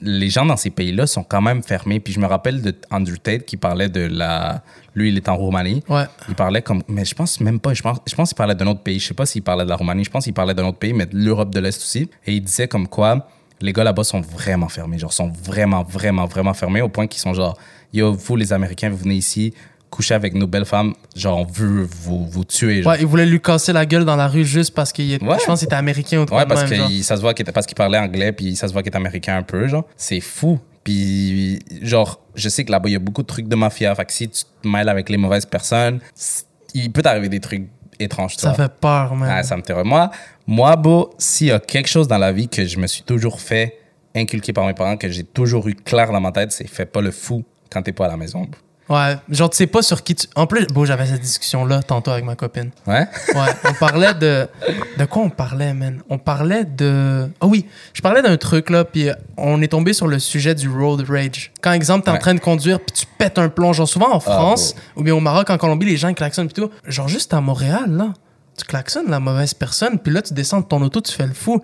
les gens dans ces pays-là sont quand même fermés. Puis je me rappelle de Andrew Tate qui parlait de la... Lui, il est en Roumanie. Ouais. Il parlait comme... Mais je pense même pas, je pense, je pense qu'il parlait d'un autre pays. Je sais pas s'il parlait de la Roumanie, je pense qu'il parlait d'un autre pays, mais de l'Europe de l'Est aussi. Et il disait comme quoi les gars là-bas sont vraiment fermés. Genre, sont vraiment, vraiment, vraiment fermés au point qu'ils sont genre, yo, vous les Américains, vous venez ici coucher avec nos belles femmes, genre, on veut vous, vous tuer. Genre. Ouais, ils voulaient lui casser la gueule dans la rue juste parce qu'il est... Ouais. Je pense qu'il était américain ou quoi Ouais, parce même, que genre. il- ça se voit qu'il parce qu'il parlait anglais, puis ça se voit qu'il est américain un peu, genre. C'est fou. Puis, genre, je sais que là-bas, il y a beaucoup de trucs de mafia. Fait que si tu te mêles avec les mauvaises personnes, il peut t'arriver des trucs étranges, Ça fait peur, man. Ah, ça me terrorise. Moi, moi, beau, s'il y a quelque chose dans la vie que je me suis toujours fait inculquer par mes parents, que j'ai toujours eu clair dans ma tête, c'est fais pas le fou quand t'es pas à la maison. Ouais, genre, tu sais pas sur qui tu. En plus, bon, j'avais cette discussion-là tantôt avec ma copine. Ouais? Ouais, on parlait de. De quoi on parlait, man? On parlait de. Ah oui, je parlais d'un truc, là, puis on est tombé sur le sujet du road rage. Quand, exemple, t'es en train de conduire, puis tu pètes un plomb, genre souvent en France, ou bien au Maroc, en Colombie, les gens klaxonnent, puis tout. Genre juste à Montréal, là, tu klaxonnes la mauvaise personne, puis là, tu descends de ton auto, tu fais le fou.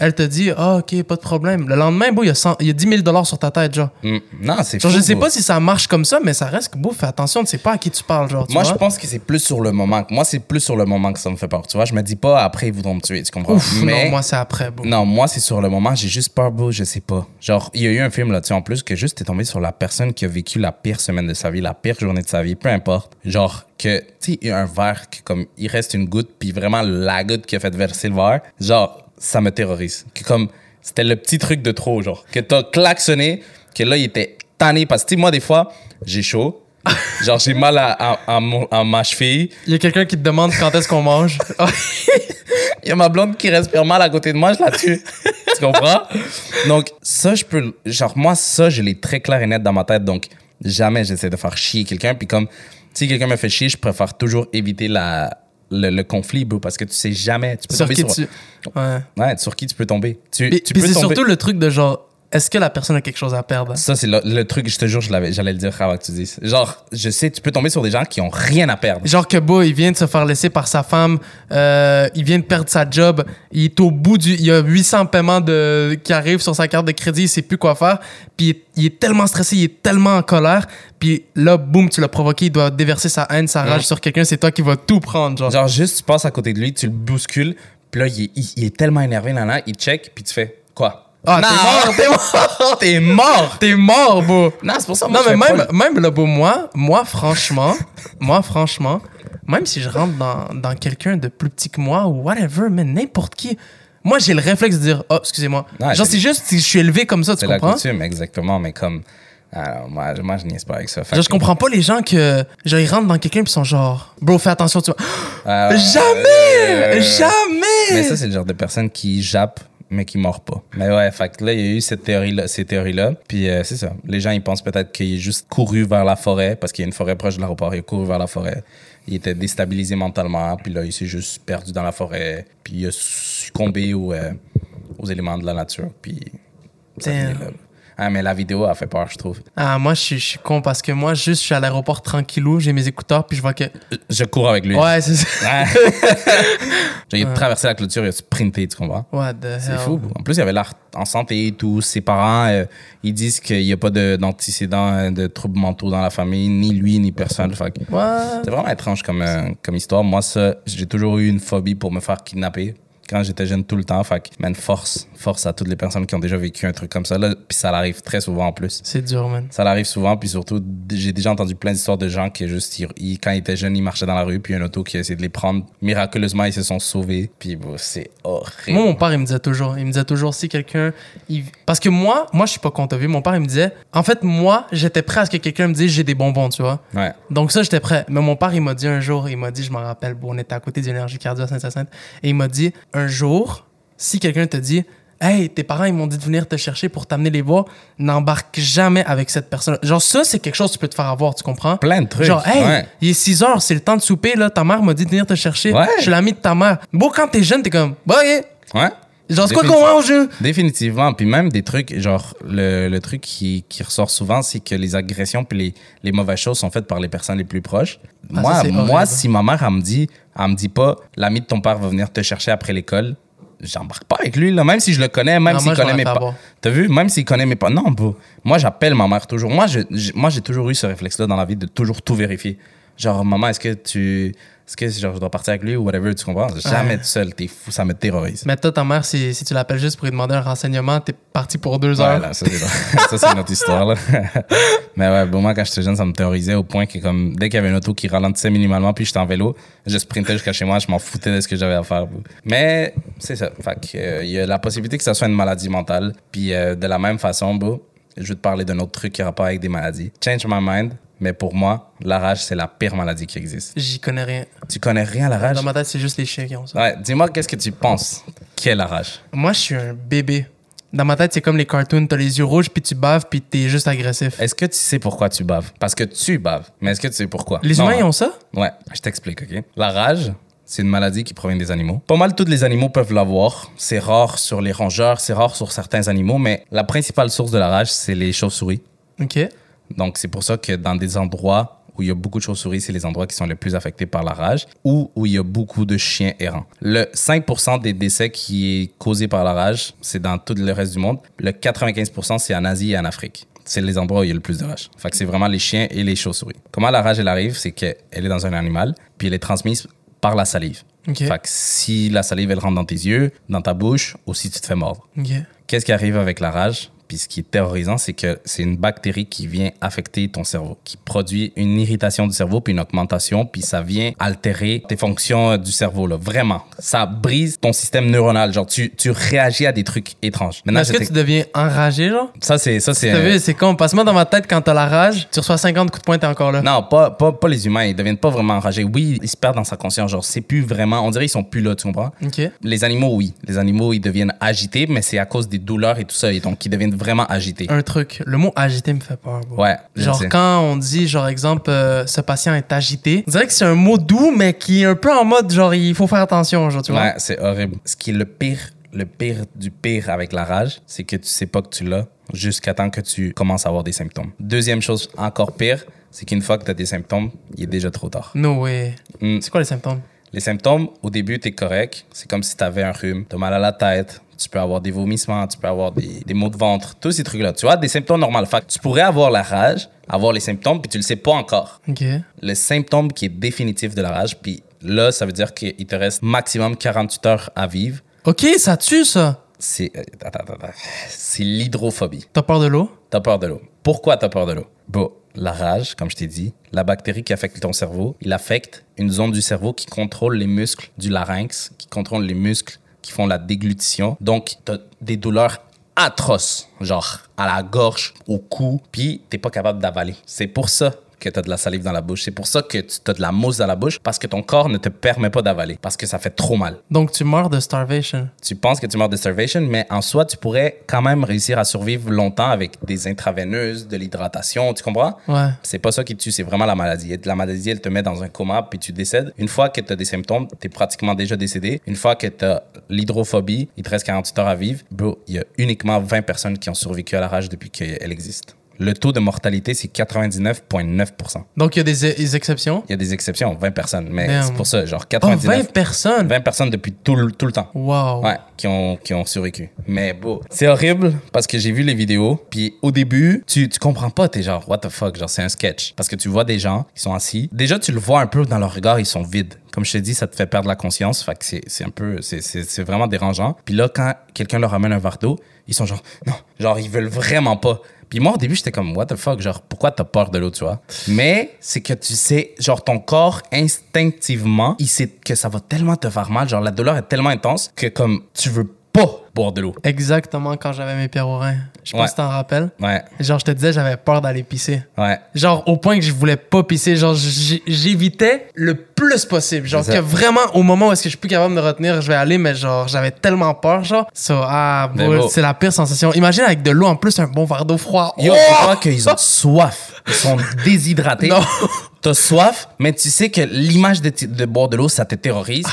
Elle te dit, ah, ok, pas de problème. Le lendemain, il y, a 100 il y a 10 000 dollars sur ta tête, genre. Mm. Non, c'est fou, je sais pas si ça marche comme ça, mais ça reste que, beau, fais attention, tu sais pas à qui tu parles, genre. tu Moi, je pense que c'est plus sur le moment. Moi, c'est plus sur le moment que ça me fait peur. Tu vois, je me dis pas après, ils voudront me tuer. Tu comprends? Ouf, Mais non, moi, c'est après, beau. Non, moi, c'est sur le moment. J'ai juste peur, bro. Je sais pas. Genre, il y a eu un film là-dessus en plus que juste t'es tombé sur la personne qui a vécu la pire semaine de sa vie, la pire journée de sa vie, peu importe. Genre, que, tu sais, il y a un verre, que, comme, il reste une goutte, puis vraiment la goutte qui a fait verser le verre. Genre, ça me terrorise. Que comme, c'était le petit truc de trop, genre. Que t'as klaxonné, que là, il était tanné. Parce que, moi, des fois, j'ai chaud. (laughs) genre, j'ai mal à, à, à mon- à ma cheville. Il y a quelqu'un qui te demande quand est-ce qu'on mange. (laughs) Il y a ma blonde qui respire mal à côté de moi, je la tue. tu comprends? Donc, ça, je peux. Genre, moi, ça, je l'ai très clair et net dans ma tête. Donc, jamais j'essaie de faire chier quelqu'un. Puis, comme si quelqu'un me fait chier, je préfère toujours éviter la, le, le conflit, bro, parce que tu sais jamais. Tu peux sur tomber qui sur. tu. Ouais. Ouais, sur qui tu peux tomber. Tu, Puis, tu puis peux c'est surtout le truc de genre, est-ce que la personne a quelque chose à perdre? Ça, c'est le, le truc, je te jure, j'allais le dire avant que tu dises. Genre, je sais, tu peux tomber sur des gens qui ont rien à perdre. Genre que Beau, il vient de se faire laisser par sa femme, euh, il vient de perdre sa job, il est au bout du... Il y a 800 paiements de, qui arrivent sur sa carte de crédit, il sait plus quoi faire, puis il est, il est tellement stressé, il est tellement en colère, puis là, boum, tu l'as provoqué, il doit déverser sa haine, sa rage sur quelqu'un, c'est toi qui vas tout prendre, genre. Genre, juste, tu passes à côté de lui, tu le bouscules, puis là, il est, il- il est tellement énervé, là, là, il check, puis tu fais quoi? Ah, Non, t'es mort, (laughs) T'es mort! T'es mort, Beau! Non, c'est pour ça, Non, moi, je mais fais même, pas même là, beau, moi, moi, franchement, moi, franchement, même si je rentre dans, dans quelqu'un de plus petit que moi ou whatever, mais n'importe qui, moi, j'ai le réflexe de dire, oh, excusez-moi. Ouais, Genre, c'est- c'est juste si je suis élevé comme ça, tu C'est la comprends? coutume, exactement, mais comme. Alors, moi, moi, je niaise pas avec ça. Fait Genre, je que- comprends pas les gens que, genre, ils rentrent dans quelqu'un puis sont genre, bro, fais attention, tu vois. Ah, (gasps) ouais, euh, Jamais! Mais ça, c'est le genre de personne qui jappe, mais qui mord pas. Mais ouais, fait que là, il y a eu cette théorie-là, ces théories-là. Puis euh, c'est ça. Les gens, ils pensent peut-être qu'il est juste couru vers la forêt, parce qu'il y a une forêt proche de l'aéroport. Il a couru vers la forêt. Il était déstabilisé mentalement. Puis là, il s'est juste perdu dans la forêt. Puis il a succombé aux, euh, aux éléments de la nature. Puis ça. Ah, mais la vidéo a fait peur, je trouve. Ah, moi, je suis, je suis con parce que moi, juste, je suis à l'aéroport tranquillou, j'ai mes écouteurs puis je vois que. Je cours avec lui. Ouais, c'est ça. Ouais. (laughs) A traversé la clôture, il a sprinté, tu comprends? What the C'est hell? fou. En plus, il avait l'air en santé et tout. Ses parents, euh, ils disent qu'il n'y a pas de- d'antécédents euh, de, troubles mentaux dans la famille, ni lui, ni personne. Fait? C'est vraiment étrange comme, euh, comme histoire. Moi, ça, j'ai toujours eu une phobie pour me faire kidnapper. Quand j'étais jeune, tout le temps. Fait que, man, force. Force à toutes les personnes qui ont déjà vécu un truc comme ça. Là. Puis ça l'arrive très souvent en plus. C'est dur, man. Ça l'arrive souvent, puis surtout, j'ai déjà entendu plein d'histoires de gens qui, juste, ils- quand ils étaient jeunes, ils marchaient dans la rue, puis un auto qui a essayé de les prendre. Miraculeusement, ils se sont sauvés. Puis bon, c'est horrible. Moi, mon père, il me disait toujours, il me disait toujours si quelqu'un, il- parce que moi, moi, je suis pas contre vu. Mon père, il me disait, en fait, moi, j'étais prêt à ce que quelqu'un me dise j'ai des bonbons, tu vois. Ouais. Donc ça, j'étais prêt. Mais mon père, il m'a dit un jour, il m'a dit, je m'en rappelle, bon, on était à côté d'énergie cardio à Saint-Hyacinthe, et il m'a dit, un jour, si quelqu'un te dit, hey, tes parents, ils m'ont dit de venir te chercher pour t'amener les voir, n'embarque jamais avec cette personne. Genre, ça, c'est quelque chose que tu peux te faire avoir, tu comprends? Plein de trucs. Genre, hey, Ouais. il est 6 heures, c'est le temps de souper, là, ta mère m'a dit de venir te chercher. Ouais. Je suis l'ami de ta mère. Bon, quand t'es jeune, t'es comme, bah. Ouais. Genre, c'est quoi qu'on mange, jeu? Définitivement. Puis même des trucs, genre, le, le truc qui, qui ressort souvent, c'est que les agressions puis les, les mauvaises choses sont faites par les personnes les plus proches. Ah, moi, ça, moi horrible. si ma mère, elle me dit, elle me dit pas, l'ami de ton père va venir te chercher après l'école, j'embarque pas avec lui, là. Même si je le connais, même s'il connaît mes avoir. T'as vu? Même s'il connaît mes pas. Non, bro. Moi, j'appelle ma mère toujours. Moi, j'ai- moi, j'ai toujours eu ce réflexe-là dans la vie de toujours tout vérifier. Genre, maman, est-ce que tu. Est-ce que genre, je dois partir avec lui ou whatever, tu comprends? Jamais tout seul, t'es fou, ça me terrorise. Mais toi, ta mère, si, si tu l'appelles juste pour lui demander un renseignement, t'es parti pour deux Ouais, heures. là, ça, c'est, (laughs) une autre histoire. Là. (laughs) Mais ouais, bon, moi, quand j'étais jeune, ça me terrorisait au point que, comme, dès qu'il y avait une auto qui ralentissait minimalement, puis j'étais en vélo, je sprintais jusqu'à chez moi, je m'en foutais de ce que j'avais à faire. Mais c'est ça. Fait que, euh, il y a la possibilité que ça soit une maladie mentale. Puis euh, de la même façon, bro, je vais te parler d'un autre truc qui a rapport avec des maladies. Change my mind. Mais pour moi, la rage, c'est la pire maladie qui existe. J'y connais rien. Tu connais rien à la rage? Dans ma tête, c'est juste les chiens qui ont ça. Ouais, dis-moi, qu'est-ce que tu penses? Qu'est la rage? Moi, je suis un bébé. Dans ma tête, c'est comme les cartoons. T'as les yeux rouges, puis tu baves, puis t'es juste agressif. Est-ce que tu sais pourquoi tu baves? Parce que tu baves. Mais est-ce que tu sais pourquoi? Les Non, humains, ils ont ça? Ouais, je t'explique, OK? La rage, c'est une maladie qui provient des animaux. Pas mal tous les animaux peuvent l'avoir. C'est rare sur les rongeurs, c'est rare sur certains animaux, mais la principale source de la rage, c'est les chauves-souris. OK. Donc, c'est pour ça que dans des endroits où il y a beaucoup de chauves-souris, c'est les endroits qui sont les plus affectés par la rage ou où il y a beaucoup de chiens errants. Le 5% des décès qui est causé par la rage, c'est dans tout le reste du monde. Le 95%, c'est en Asie et en Afrique. C'est les endroits où il y a le plus de rage. Fait que c'est vraiment les chiens et les chauves-souris. Comment la rage, elle arrive, c'est qu'elle est dans un animal, puis elle est transmise par la salive. OK. Fait que si la salive, elle rentre dans tes yeux, dans ta bouche, ou si tu te fais mordre. Qu'est-ce qui arrive avec la rage? Puis ce qui est terrorisant, c'est que c'est une bactérie qui vient affecter ton cerveau, qui produit une irritation du cerveau, puis une augmentation, puis ça vient altérer tes fonctions euh, du cerveau, là. Vraiment. Ça brise ton système neuronal. Genre, tu, tu réagis à des trucs étranges. Maintenant, est-ce que tu deviens enragé, genre? ça, c'est, ça, c'est, T'as vu, c'est con. Passe-moi dans ma tête quand t'as la rage, tu reçois 50 coups de poing, t'es encore là. Non, pas, pas, pas les humains. Ils deviennent pas vraiment enragés. Oui, ils se perdent dans sa conscience. Genre, c'est plus vraiment, on dirait qu'ils sont plus là, tu comprends? OK. Les animaux, oui. Les animaux, ils deviennent agités, mais c'est à cause des douleurs et tout ça. Et donc, ils deviennent vraiment agités. Un truc. Le mot agité me fait peur. bro. Ouais. Genre sais. quand on dit, genre exemple, euh, ce patient est agité, on dirait que c'est un mot doux, mais qui est un peu en mode, genre, il faut faire attention, genre, tu vois. Ouais, c'est horrible. Ce qui est le pire, le pire du pire avec la rage, c'est que tu sais pas que tu l'as jusqu'à temps que tu commences à avoir des symptômes. Deuxième chose encore pire, c'est qu'une fois que tu as des symptômes, il est déjà trop tard. No way. Mm. C'est quoi les symptômes? Les symptômes, au début, tu es correct. C'est comme si tu avais un rhume, tu as mal à la tête, tu peux avoir des vomissements, tu peux avoir des, des maux de ventre, tous ces trucs-là. Tu vois, des symptômes normaux. Fait que tu pourrais avoir la rage, avoir les symptômes, puis tu le sais pas encore. OK. le symptôme qui est définitif de la rage, puis là, ça veut dire qu'il te reste maximum 48 heures à vivre. OK, ça tue, ça. C'est euh, attends, attends, attends. c'est l'hydrophobie. T'as peur de l'eau? T'as peur de l'eau. Pourquoi t'as peur de l'eau? Bon, la rage, comme je t'ai dit, la bactérie qui affecte ton cerveau, il affecte une zone du cerveau qui contrôle les muscles du larynx, qui contrôle les muscles qui font la déglutition. Donc, t'as des douleurs atroces, genre à la gorge, au cou, puis t'es pas capable d'avaler. C'est pour ça que tu as de la salive dans la bouche. C'est pour ça que tu as de la mousse dans la bouche, parce que ton corps ne te permet pas d'avaler, parce que ça fait trop mal Donc tu meurs de starvation. tu penses que tu meurs de starvation, mais en soi, tu pourrais quand même réussir à survivre longtemps avec des intraveineuses, de l'hydratation, tu comprends? Ouais. C'est pas ça qui te tue, c'est vraiment la maladie. Et La maladie, elle te met dans un coma, puis tu décèdes. Une fois que tu as des symptômes, tu es pratiquement déjà décédé. Une fois que tu as l'hydrophobie, il te reste 48 heures à vivre. Bro, il y a uniquement 20 personnes qui ont survécu à la rage depuis qu'elle existe. Le taux de mortalité, c'est 99,9%. Donc il y a des, des exceptions? Il y a des exceptions, 20 personnes, mais Damn. c'est pour ça, genre Oh, 99, 20 personnes? 20 personnes depuis tout le, tout le temps. Wow. Ouais, qui ont, qui ont survécu. Mais bon, c'est horrible parce que j'ai vu les vidéos. Puis au début, tu, tu comprends pas. T'es genre, what the fuck, genre c'est un sketch. Parce que tu vois des gens qui sont assis. Déjà, tu le vois un peu dans leur regard, ils sont vides. Comme je t'ai dit, ça te fait perdre la conscience. Fait que c'est c'est un peu, c'est- c'est c'est vraiment dérangeant. Puis là, quand quelqu'un leur amène un verre d'eau, ils sont genre, non, genre ils veulent vraiment pas. Puis moi, au début, j'étais comme, what the fuck, genre, pourquoi t'as peur de l'eau, tu vois? Mais c'est que tu sais, genre, ton corps, instinctivement, il sait que ça va tellement te faire mal, genre, la douleur est tellement intense que, comme, tu veux pas boire de l'eau. Exactement quand j'avais mes pierres au rein. Je sais pas Ouais. si t'en rappelles. Ouais, Genre, je te disais, j'avais peur d'aller pisser. ouais. Genre, au point que je voulais pas pisser. Genre, j'évitais le plus possible. Genre, que vraiment, au moment où est-ce que je suis plus capable de me retenir, je vais aller, mais genre, j'avais tellement peur, genre. Ça, ah, bon. c'est la pire sensation. Imagine avec de l'eau en plus, un bon verre d'eau froid. Yo, Oh! crois qu'ils ont (laughs) soif. Ils sont déshydratés. Non. T'as soif, mais tu sais que l'image de, boire de l'eau, ça te terrorise.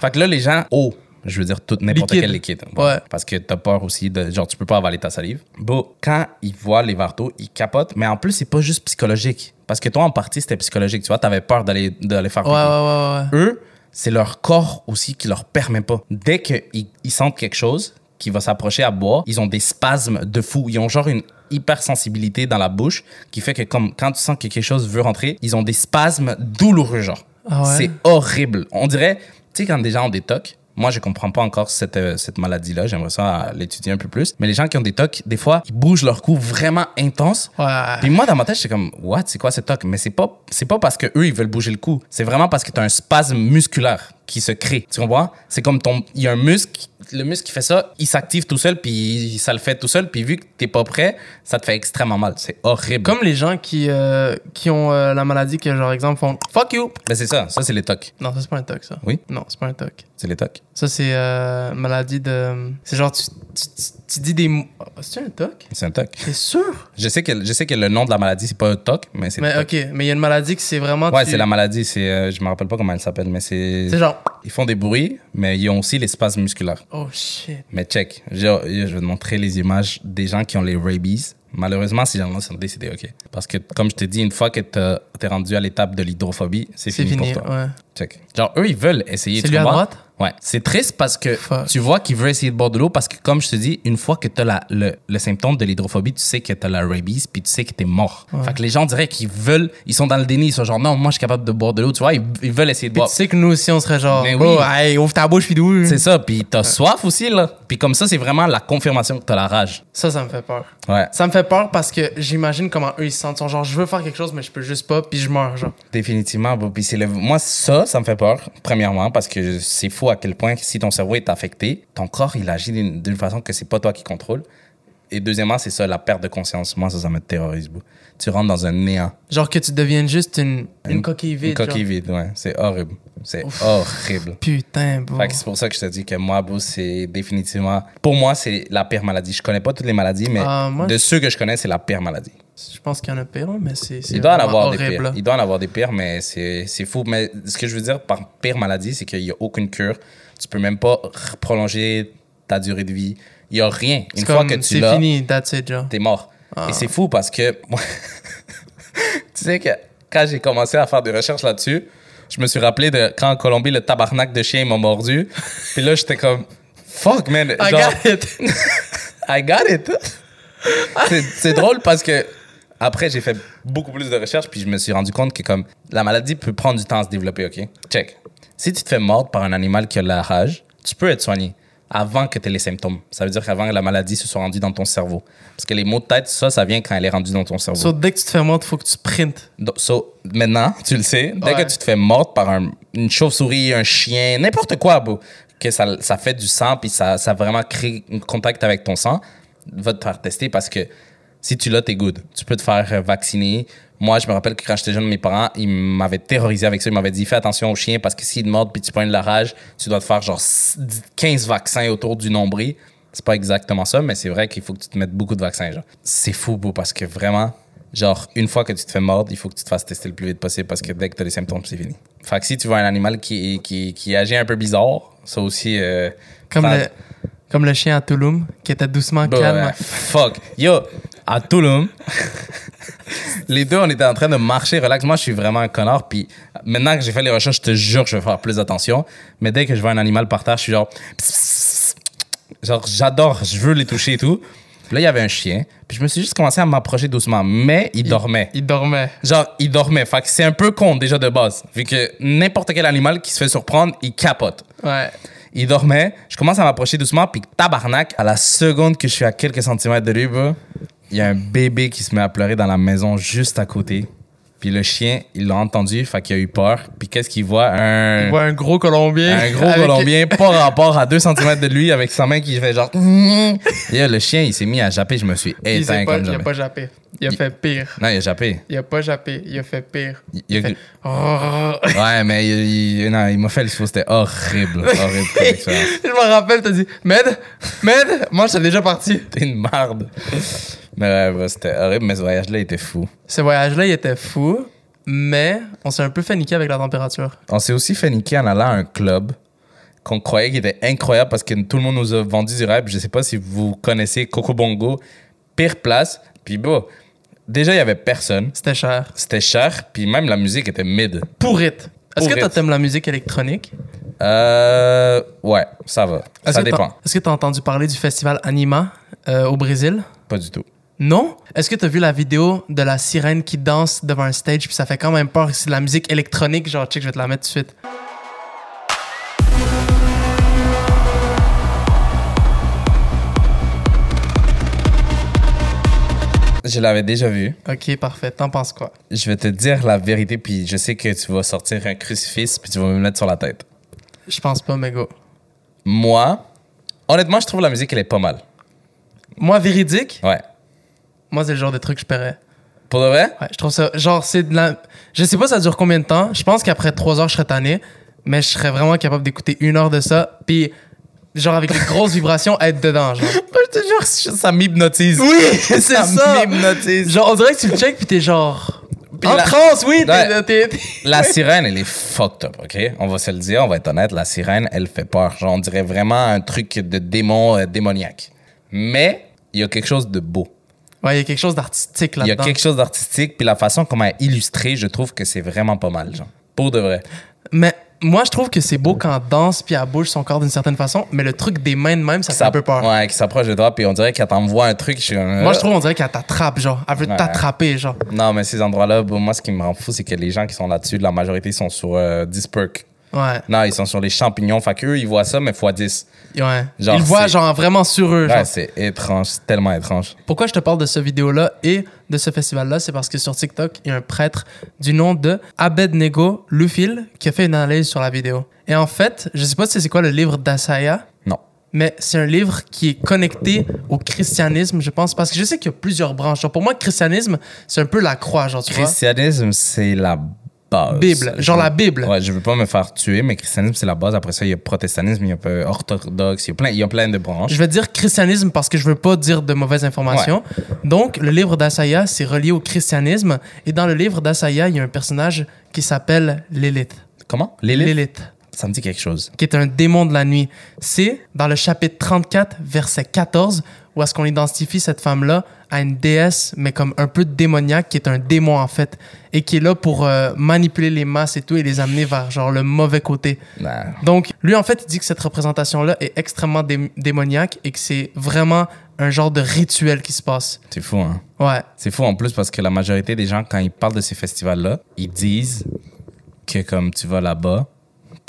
Fait que là, les gens, oh, je veux dire tout n'importe quel liquide. Ouais. Parce que t'as peur aussi de, genre, tu peux pas avaler ta salive. Bon, quand ils voient les d'eau, ils capotent. Mais en plus, c'est pas juste psychologique. Parce que toi, en partie, c'était psychologique. Tu vois, t'avais peur d'aller, d'aller faire Ouais, ouais, ouais, ouais. Eux, c'est leur corps aussi qui leur permet pas. Dès qu'ils ils sentent quelque chose qui va s'approcher à boire, ils ont des spasmes de fou. Ils ont genre une hypersensibilité dans la bouche qui fait que comme quand tu sens que quelque chose veut rentrer, ils ont des spasmes douloureux genre. Ah ouais? C'est horrible. On dirait, tu sais quand des gens ont des tocs, moi, je comprends pas encore cette, euh, cette maladie-là. J'aimerais ça l'étudier un peu plus. Mais les gens qui ont des tocs, des fois, ils bougent leur cou vraiment intense. Ouais. Puis moi, dans ma tête, j'étais comme, what, c'est quoi ce toc? Mais c'est pas, c'est pas parce que eux ils veulent bouger le cou. C'est vraiment parce que tu as un spasme musculaire. Qui se crée. Tu comprends? C'est comme ton. Il y a un muscle, le muscle qui fait ça, il s'active tout seul, puis ça le fait tout seul, puis vu que t'es pas prêt, ça te fait extrêmement mal. C'est horrible. Comme les gens qui, euh, qui ont euh, la maladie, que genre, exemple, font fuck you. Ben, c'est ça. Ça, c'est les tocs. Non, ça, c'est pas un toc, ça. Oui? Non, c'est pas un toc. C'est les tocs. Ça, c'est euh, maladie de. C'est genre, tu, tu, tu- tu dis des mots. Ah, C'est un toc? C'est un toc. T'es sûr? Je sais que, je sais que le nom de la maladie, c'est pas un toc, mais c'est Mais ok, mais il y a une maladie que c'est vraiment. Ouais, tu- c'est la maladie. C'est, euh, je me rappelle pas comment elle s'appelle, mais c'est. C'est genre. Ils font des bruits, mais ils ont aussi les spasmes musculaires. Oh shit. Mais check, je, je vais te montrer les images des gens qui ont les rabies. Malheureusement, ces gens-là sont décédés, OK? Parce que, comme je te dis, une fois que t'es rendu à l'étape de l'hydrophobie, c'est C'est fini, fini, pour toi. ouais. Check. Genre, eux, ils veulent essayer C'est tu lui à droite? Ouais. C'est triste parce que Fuck. tu vois qu'il veut essayer de boire de l'eau parce que, comme je te dis, une fois que t'as la, le, le symptôme de l'hydrophobie, tu sais que t'as la rabies puis tu sais que t'es mort. Fait que les gens diraient qu'ils veulent, ils sont dans le déni, ils sont genre, non, moi, je suis capable de boire de l'eau, tu vois, ils, ils veulent essayer de Puis boire. tu sais que nous aussi, on serait genre. Mais oh, oui. hey, ouvre ta bouche, puis d'où? C'est ça, puis t'as soif aussi, là. Puis comme ça, c'est vraiment la confirmation que t'as la rage. Ça, ça me fait peur. Ouais. Ça me fait peur parce que j'imagine comment eux ils se sentent. Ils sont genre, je veux faire quelque chose, mais je peux juste pas, puis je meurs, genre. Définitivement. Puis c'est le... Moi, ça, ça me fait peur, premièrement, parce que c'est fou à quel point, si ton cerveau est affecté, ton corps, il agit d'une façon que c'est pas toi qui contrôle. Et deuxièmement, c'est ça, la perte de conscience. Moi, ça, ça me terrorise. bro. Tu rentres dans un néant. Genre que tu deviennes juste une, une, coquille vide. Une coquille genre. vide, ouais. C'est horrible. C'est horrible. Putain, que c'est pour ça que je te dis que moi, bro, c'est définitivement... Pour moi, c'est la pire maladie. Je connais pas toutes les maladies, mais Ah, moi, de ceux que je connais, c'est la pire maladie. Je pense qu'il y en a pire, mais c'est. c'est Il doit en avoir des horrible, pires. là. Il doit en avoir des pires, mais c'est c'est fou. Mais ce que je veux dire par pire maladie, c'est qu'il n'y a aucune cure. Tu peux même pas prolonger ta durée de vie. Il n'y a rien. C'est Une fois que tu C'est l'as, fini, that's it, t'es mort. Ah. Et c'est fou parce que... moi- (laughs) tu sais que quand j'ai commencé à faire des recherches là-dessus, je me suis rappelé de quand en Colombie, le tabarnak de chien m'a mordu. (laughs) Puis là, j'étais comme... Fuck, man. I Genre, got it. (laughs) I got it. c'est, c'est drôle parce que après j'ai fait beaucoup plus de recherches puis je me suis rendu compte que comme la maladie peut prendre du temps à se développer, OK? Check. Si tu te fais mordre par un animal qui a la rage, tu peux être soigné avant que tu aies les symptômes. Ça veut dire qu'avant que la maladie se soit rendue dans ton cerveau. Parce que les maux de tête, ça, ça vient quand elle est rendue dans ton cerveau. So, dès que tu te fais mordre, faut que tu sprintes. Donc, so, maintenant, tu le sais, dès Ouais. que tu te fais mordre par un- une chauve-souris, un chien, n'importe quoi, que ça, ça fait du sang, puis ça, ça vraiment crée un contact avec ton sang, va te faire tester parce que si tu l'as, t'es good. Tu peux te faire euh, vacciner. Moi, je me rappelle que quand j'étais jeune, mes parents, ils m'avaient terrorisé avec ça. Ils m'avaient dit, fais attention aux chiens parce que s'ils te mordent puis tu prends de la rage, tu dois te faire genre 15 vaccins autour du nombril. C'est pas exactement ça, mais c'est vrai qu'il faut que tu te mettes beaucoup de vaccins. genre. C'est fou, beau, parce que vraiment, genre, une fois que tu te fais mordre, il faut que tu te fasses tester le plus vite possible parce que dès que tu as les symptômes, c'est fini. Fait que si tu vois un animal qui, qui, qui agit un peu bizarre, ça aussi. euh, Comme, ça- le, comme le chien à Touloum, qui était doucement bah, calme. fuck. Yo, à Touloum, les deux, on était en train de marcher relax. Moi, je suis vraiment un connard. Puis maintenant que j'ai fait les recherches, je te jure que je vais faire plus attention. Mais dès que je vois un animal par terre, je suis genre. Genre, j'adore, je veux les toucher et tout. Puis là, il y avait un chien. Puis je me suis juste commencé à m'approcher doucement. Mais il dormait. Il dormait. Genre, il dormait. Fait que c'est un peu con déjà de base. Vu que n'importe quel animal qui se fait surprendre, il capote. Ouais. Il dormait. Je commence à m'approcher doucement, puis tabarnak, à la seconde que je suis à quelques centimètres de lui, bro, il y a un bébé qui se met à pleurer dans la maison juste à côté. Puis le chien, il l'a entendu, fait qu'il a eu peur. Puis qu'est-ce qu'il voit? Un, Il voit un gros Colombien. un gros (laughs) avec- Colombien, (laughs) pas rapport à deux centimètres de lui, avec sa main qui fait genre... (laughs) Et là, le chien, il s'est mis à japper. Je me suis éteint pas, comme il a jamais. pas jappé. Il a Il- fait pire. Non, il a jappé. Il a pas jappé. Il a fait pire. Il- il a- fait-. Ouais, mais il, non, il m'a fait le faux. C'était horrible. Horrible. Je me rappelle, t'as dit, Med, Med, moi j'étais déjà parti. T'es une marde. Mais ouais, c'était horrible, mais ce voyage-là était fou. Ce voyage-là, il était fou, mais on s'est un peu fait niquer avec la température. On s'est aussi fait niquer en allant à un club qu'on croyait qu'il était incroyable parce que tout le monde nous a vendu du rêve. Je sais pas si vous connaissez Coco Bongo. Pire place. Puis bon, déjà, il y avait personne. C'était cher. C'était cher. Puis même la musique était mid. Pourrite. Est-ce que toi t'aimes la musique électronique? Euh. Ouais, ça va. Ça dépend. Est-ce que t'as entendu parler du festival Anima euh, au Brésil? Pas du tout. Non? Est-ce que t'as vu la vidéo de la sirène qui danse devant un stage puis ça fait quand même peur? C'est de la musique électronique, genre, check, je vais te la mettre tout de suite. Je l'avais déjà vu. Ok, parfait. T'en penses quoi? Je vais te dire la vérité, puis je sais que tu vas sortir un crucifix, puis tu vas me le mettre sur la tête. Je pense pas, mais go. Moi, honnêtement, je trouve la musique, elle est pas mal. Moi, véridique, Ouais. Moi, c'est le genre de truc que je paierais. Pour de vrai? Ouais, je trouve ça. Genre, c'est de la. Je sais pas, ça dure combien de temps. Je pense qu'après trois heures, je serais tanné. Mais je serais vraiment capable d'écouter une heure de ça. Puis, genre, avec les (laughs) grosses vibrations, être dedans, genre. Je te jure, ça m'hypnotise. Oui, (laughs) c'est ça. m'hypnotise. Genre, on dirait que tu le check, puis t'es genre. Puis en la- oui. Ouais. t'es- La sirène, elle est fucked up, OK? On va se le dire, on va être honnête. La sirène, elle fait peur. Genre, on dirait vraiment un truc de démon euh, démoniaque. Mais il y a quelque chose de beau. Ouais, il y a quelque chose d'artistique Il y a là-dedans. quelque chose d'artistique. Puis la façon comment elle est illustrée, je trouve que c'est vraiment pas mal, genre. Pour de vrai. Mais moi, je trouve que c'est beau quand elle danse, puis elle bouge son corps d'une certaine façon. Mais le truc des mains de même, ça fait un peu peur. Ouais, qui s'approche de toi, puis on dirait qu'elle t'envoie un truc. Je Moi, je euh, trouve, on dirait qu'elle t'attrape, genre. Elle veut Ouais. t'attraper, genre. Non, mais ces endroits-là, bon, moi, ce qui me rend fou, c'est que les gens qui sont là-dessus, la majorité sont sur euh, 10 perks. Ouais. Non, ils sont sur les champignons. Fait qu'eux, ils voient ça, mais fois 10. Ouais. Genre, Ils voient, genre, vraiment sur eux. genre. Ouais, c'est étrange. C'est tellement étrange. Pourquoi je te parle de ce vidéo-là et de ce festival-là, c'est parce que sur TikTok, il y a un prêtre du nom de Abednego Lufil qui a fait une analyse sur la vidéo. Et en fait, je sais pas si c'est quoi le livre d'Asaya, Non. mais c'est un livre qui est connecté au christianisme, je pense, parce que je sais qu'il y a plusieurs branches. Genre, pour moi, le christianisme, c'est un peu la croix, genre, tu vois. Christianisme, c'est la base. Bible, genre la Bible. Ouais, je veux pas me faire tuer, mais christianisme, c'est la base. Après ça, il y a protestantisme, il y a peu orthodoxe, il y a plein, il y a plein de branches. Je vais dire christianisme parce que je veux pas dire de mauvaises informations. Donc, le livre d'Asaya, c'est relié au christianisme. Et dans le livre d'Asaya, il y a un personnage qui s'appelle Lilith. Comment? Lilith? Lilith. Ça me dit quelque chose. qui est un démon de la nuit. C'est dans le chapitre 34, verset 14, où est-ce qu'on identifie cette femme-là à une déesse, mais comme un peu démoniaque, qui est un démon en fait, et qui est là pour euh, manipuler les masses et tout, et les amener vers genre le mauvais côté. Nah. Donc, lui, en fait, il dit que cette représentation-là est extrêmement dé- démoniaque et que c'est vraiment un genre de rituel qui se passe. C'est fou, hein? Ouais. C'est fou en plus parce que la majorité des gens, quand ils parlent de ces festivals-là, ils disent que comme tu vas là-bas,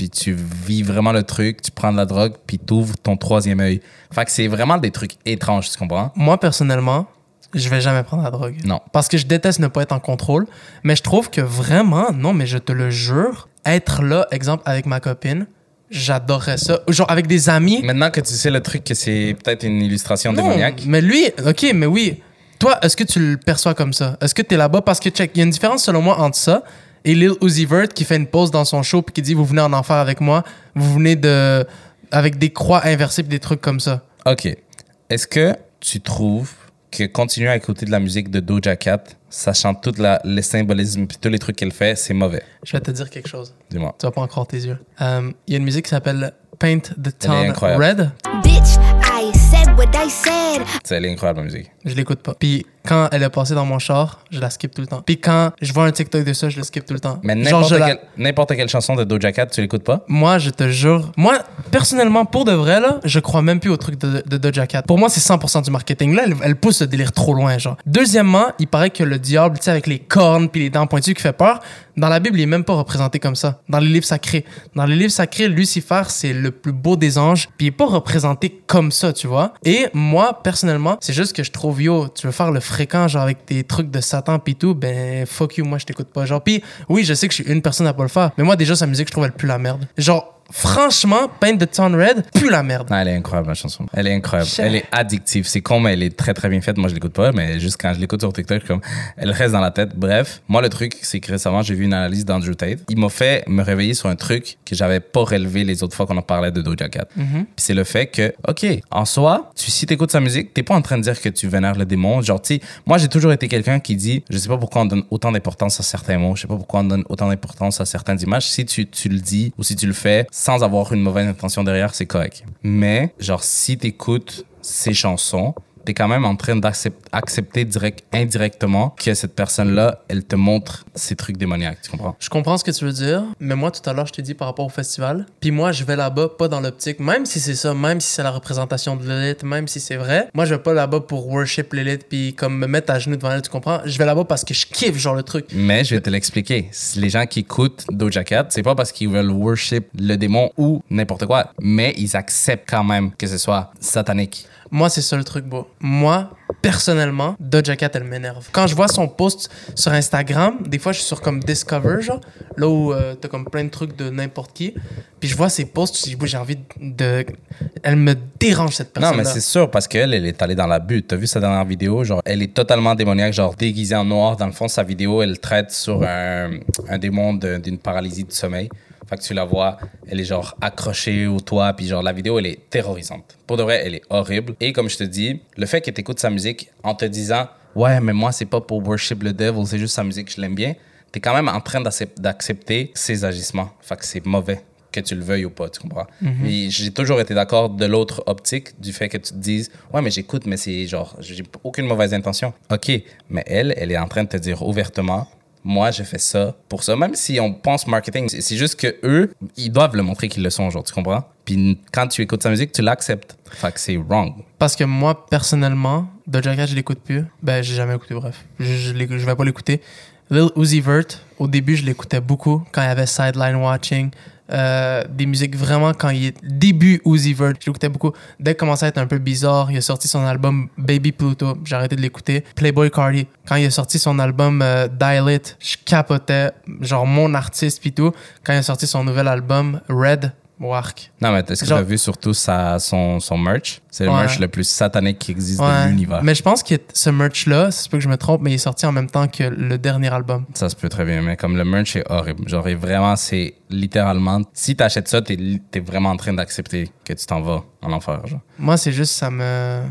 puis tu vis vraiment le truc, tu prends de la drogue, puis tu ouvres ton troisième œil. Fait que c'est vraiment des trucs étranges, tu comprends? Moi, personnellement, je vais jamais prendre la drogue. Non. Parce que je déteste ne pas être en contrôle. Mais je trouve que vraiment, non, mais je te le jure, être là, exemple, avec ma copine, j'adorerais ça. Genre, avec des amis. Maintenant que tu sais le truc que c'est peut-être une illustration non, démoniaque, mais lui, ok, mais oui. Toi, est-ce que tu le perçois comme ça? Est-ce que tu es là-bas? Parce que, check, il y a une différence selon moi entre ça et Lil Uzi Vert qui fait une pause dans son show puis qui dit Vous venez en enfer avec moi, vous venez de. avec des croix inversées des trucs comme ça. OK. Est-ce que tu trouves que continuer à écouter de la musique de Doja Cat, sachant tout la, les symbolismes puis tous les trucs qu'elle fait, c'est mauvais? Je vais te dire quelque chose. Dis-moi. Tu vas pas en croire tes yeux. Euh, Il y a une musique qui s'appelle Paint the Town incroyable. Red. Bitch, I said what I said. C'est elle est incroyable, la musique. Je l'écoute pas. Puis quand elle est passée dans mon char, je la skip tout le temps. Puis quand je vois un TikTok de ça, je le skip tout le temps. Mais n'importe la- quelle, chanson de Doja Cat, tu l'écoutes pas? Moi, je te jure. Moi, personnellement, pour de vrai, là, je crois même plus au truc de, de Doja Cat. Pour moi, c'est 100% du marketing. Là, elle, elle pousse le délire trop loin, genre. Deuxièmement, il paraît que le diable, tu sais, avec les cornes puis les dents pointues qui fait peur, dans la Bible, il est même pas représenté comme ça. Dans les livres sacrés. Dans les livres sacrés, Lucifer, c'est le plus beau des anges, puis il est pas représenté comme ça, tu vois. Et moi, personnellement, c'est juste que je trouve, yo, tu veux faire le fréquent, genre, avec tes trucs de Satan puis tout, ben, fuck you, moi, je t'écoute pas. Genre, puis oui, je sais que je suis une personne à pas le faire, mais moi, déjà, sa musique, je trouve, elle pue la merde. Genre, franchement, Paint the Town Red, pue la merde. Non, elle est incroyable, la chanson. Elle est incroyable. Elle est addictive. C'est con, mais elle est très, très bien faite. Moi, je l'écoute pas, mais juste quand je l'écoute sur TikTok, comme, elle reste dans la tête. Bref, moi, le truc, c'est que récemment, j'ai vu une analyse d'Andrew Tate. Il m'a fait me réveiller sur un truc que j'avais pas relevé les autres fois qu'on en parlait de Doja Cat. Puis c'est le fait que, OK, en soi, tu, si t'écoutes sa musique, t'es pas en train de dire que tu vénères le démon. Genre, tu moi, j'ai toujours été quelqu'un qui dit, je sais pas pourquoi on donne autant d'importance à certains mots, je sais pas pourquoi on donne autant d'importance à certaines images. Si tu, tu le dis ou si tu le fais sans avoir une mauvaise intention derrière, c'est correct. Mais, genre, si t'écoutes ces chansons, t'es quand même en train d'accepter direct, indirectement que cette personne-là, elle te montre ces trucs démoniaques, tu comprends? Je comprends ce que tu veux dire, mais moi, tout à l'heure, je t'ai dit par rapport au festival. Puis moi, je vais là-bas pas dans l'optique, même si c'est ça, même si c'est la représentation de l'élite, même si c'est vrai. Moi, je vais pas là-bas pour worship l'élite puis comme me mettre à genoux devant elle, tu comprends? Je vais là-bas parce que je kiffe, genre, le truc. Mais je vais te l'expliquer. Les gens qui écoutent Doja Cat, c'est pas parce qu'ils veulent worship le démon ou n'importe quoi, mais ils acceptent quand même que ce soit satanique. Moi, c'est ça le truc, beau. Moi, personnellement, Doja Cat, elle m'énerve. Quand je vois son post sur Instagram, des fois, je suis sur comme Discover, genre, là où euh, t'as comme plein de trucs de n'importe qui. Puis je vois ses posts, je dis, j'ai envie de. Elle me dérange, cette personne. Non, mais c'est sûr, parce qu'elle, elle est allée dans la butte. T'as vu sa dernière vidéo? Genre, elle est totalement démoniaque, genre déguisée en noir. Dans le fond, sa vidéo, elle traite sur un, un démon d'une paralysie du sommeil. Fait que tu la vois, elle est genre accrochée au toit, puis genre la vidéo, elle est terrorisante. Pour de vrai, elle est horrible. Et comme je te dis, le fait que tu écoutes sa musique en te disant, ouais, mais moi, c'est pas pour worship le devil, c'est juste sa musique, je l'aime bien, t'es quand même en train d'accep- d'accepter ses agissements. Fait que c'est mauvais que tu le veuilles ou pas, tu comprends? Mais j'ai toujours été d'accord de l'autre optique, du fait que tu te dises, ouais, mais j'écoute, mais c'est genre, j'ai aucune mauvaise intention. OK, mais elle, elle est en train de te dire ouvertement, moi, je fais ça pour ça. Même si on pense marketing, c'est juste que eux, ils doivent le montrer qu'ils le sont, genre, tu comprends? Puis quand tu écoutes sa musique, tu l'acceptes. Fait que c'est wrong. Parce que moi, personnellement, Doja Cat, je l'écoute plus. Ben, j'ai jamais écouté, bref. Je, je, je vais pas l'écouter. Lil Uzi Vert, au début, je l'écoutais beaucoup quand il y avait Sideline Watching. Euh, des musiques vraiment quand il est début Uzi Vert, je l'écoutais beaucoup. Dès qu'il commençait à être un peu bizarre, il a sorti son album Baby Pluto, j'ai arrêté de l'écouter. Playboy Cardi, quand il a sorti son album euh, Dilate, je capotais, genre mon artiste pis tout. Quand il a sorti son nouvel album Red, Wark. Non, mais est-ce que Genre- tu as vu surtout sa, son, son merch? C'est le Ouais. merch le plus satanique qui existe de Ouais. l'univers. Mais je pense que ce merch-là, c'est pas que je me trompe, mais il est sorti en même temps que le dernier album. Ça se peut très bien, mais comme le merch est horrible. Genre, vraiment, c'est littéralement. Si t'achètes ça, t'es es vraiment en train d'accepter que tu t'en vas en enfer. Genre. Moi, c'est juste, ça me.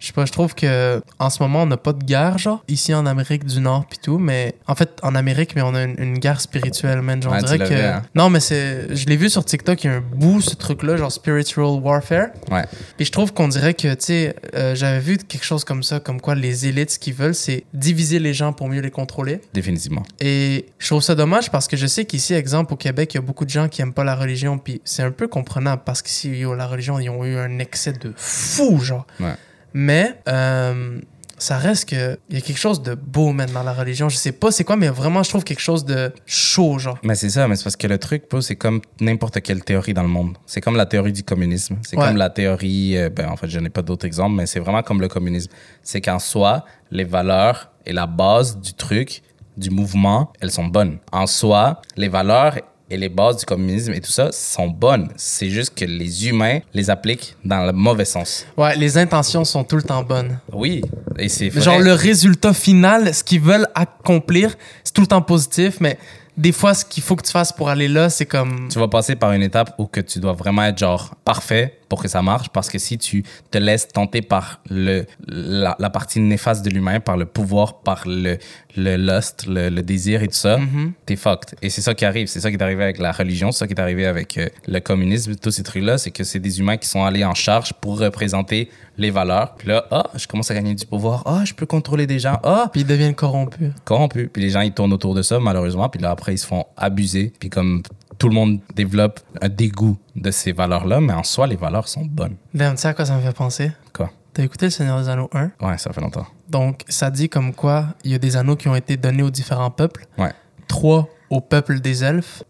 Je sais pas, je trouve que en ce moment, on n'a pas de guerre, genre, ici en Amérique du Nord pis tout, mais en fait, en Amérique, mais on a une, une guerre spirituelle, man. Genre, Ouais, on tu dirait l'as que. vu, hein? Non, mais c'est. Je l'ai vu sur TikTok, il y a un bout, ce truc-là, genre spiritual warfare. Ouais. Puis je trouve qu'on dirait que, tu sais, euh, j'avais vu quelque chose comme ça, comme quoi les élites, ce qu'ils veulent, c'est diviser les gens pour mieux les contrôler. Définitivement. Et je trouve ça dommage parce que je sais qu'ici, exemple, au Québec, il y a beaucoup de gens qui aiment pas la religion. Puis c'est un peu comprenable parce qu'ici, la religion, ils ont eu un excès de fou, genre. Ouais. Mais euh, ça reste que il y a quelque chose de beau, même dans la religion. Je sais pas c'est quoi, mais vraiment, je trouve quelque chose de chaud, genre. Mais c'est ça, mais c'est parce que le truc, c'est comme n'importe quelle théorie dans le monde. C'est comme la théorie du communisme. C'est Ouais. comme la théorie, euh, ben en fait, je n'ai pas d'autres exemples, mais c'est vraiment comme le communisme. C'est qu'en soi, les valeurs et la base du truc, du mouvement, elles sont bonnes. En soi, les valeurs et les bases du communisme et tout ça sont bonnes. C'est juste que les humains les appliquent dans le mauvais sens. Ouais, les intentions sont tout le temps bonnes. Oui, et c'est. Genre, le résultat final, ce qu'ils veulent accomplir, c'est tout le temps positif, mais des fois, ce qu'il faut que tu fasses pour aller là, c'est comme. tu vas passer par une étape où que tu dois vraiment être genre parfait pour que ça marche parce que si tu te laisses tenter par le la, la partie néfaste de l'humain par le pouvoir par le le lust le, le désir et tout ça t'es fucked et c'est ça qui arrive c'est ça qui est arrivé avec la religion c'est ça qui est arrivé avec euh, le communisme tous ces trucs là c'est que c'est des humains qui sont allés en charge pour représenter les valeurs puis là ah je commence à gagner du pouvoir ah je peux contrôler des gens ah Puis ils deviennent corrompus. corrompu. Puis les gens, ils tournent autour de ça, malheureusement. Puis là, après, ils se font abuser. Puis comme tout le monde développe un dégoût de ces valeurs-là, mais en soi, les valeurs sont bonnes. Damn, tu sais à quoi ça me fait penser? Quoi? T'as écouté Le Seigneur des Anneaux 1? Ouais, ça fait longtemps. Donc, ça dit comme quoi il y a des anneaux qui ont été donnés aux différents peuples. Ouais. Trois au peuple des elfes,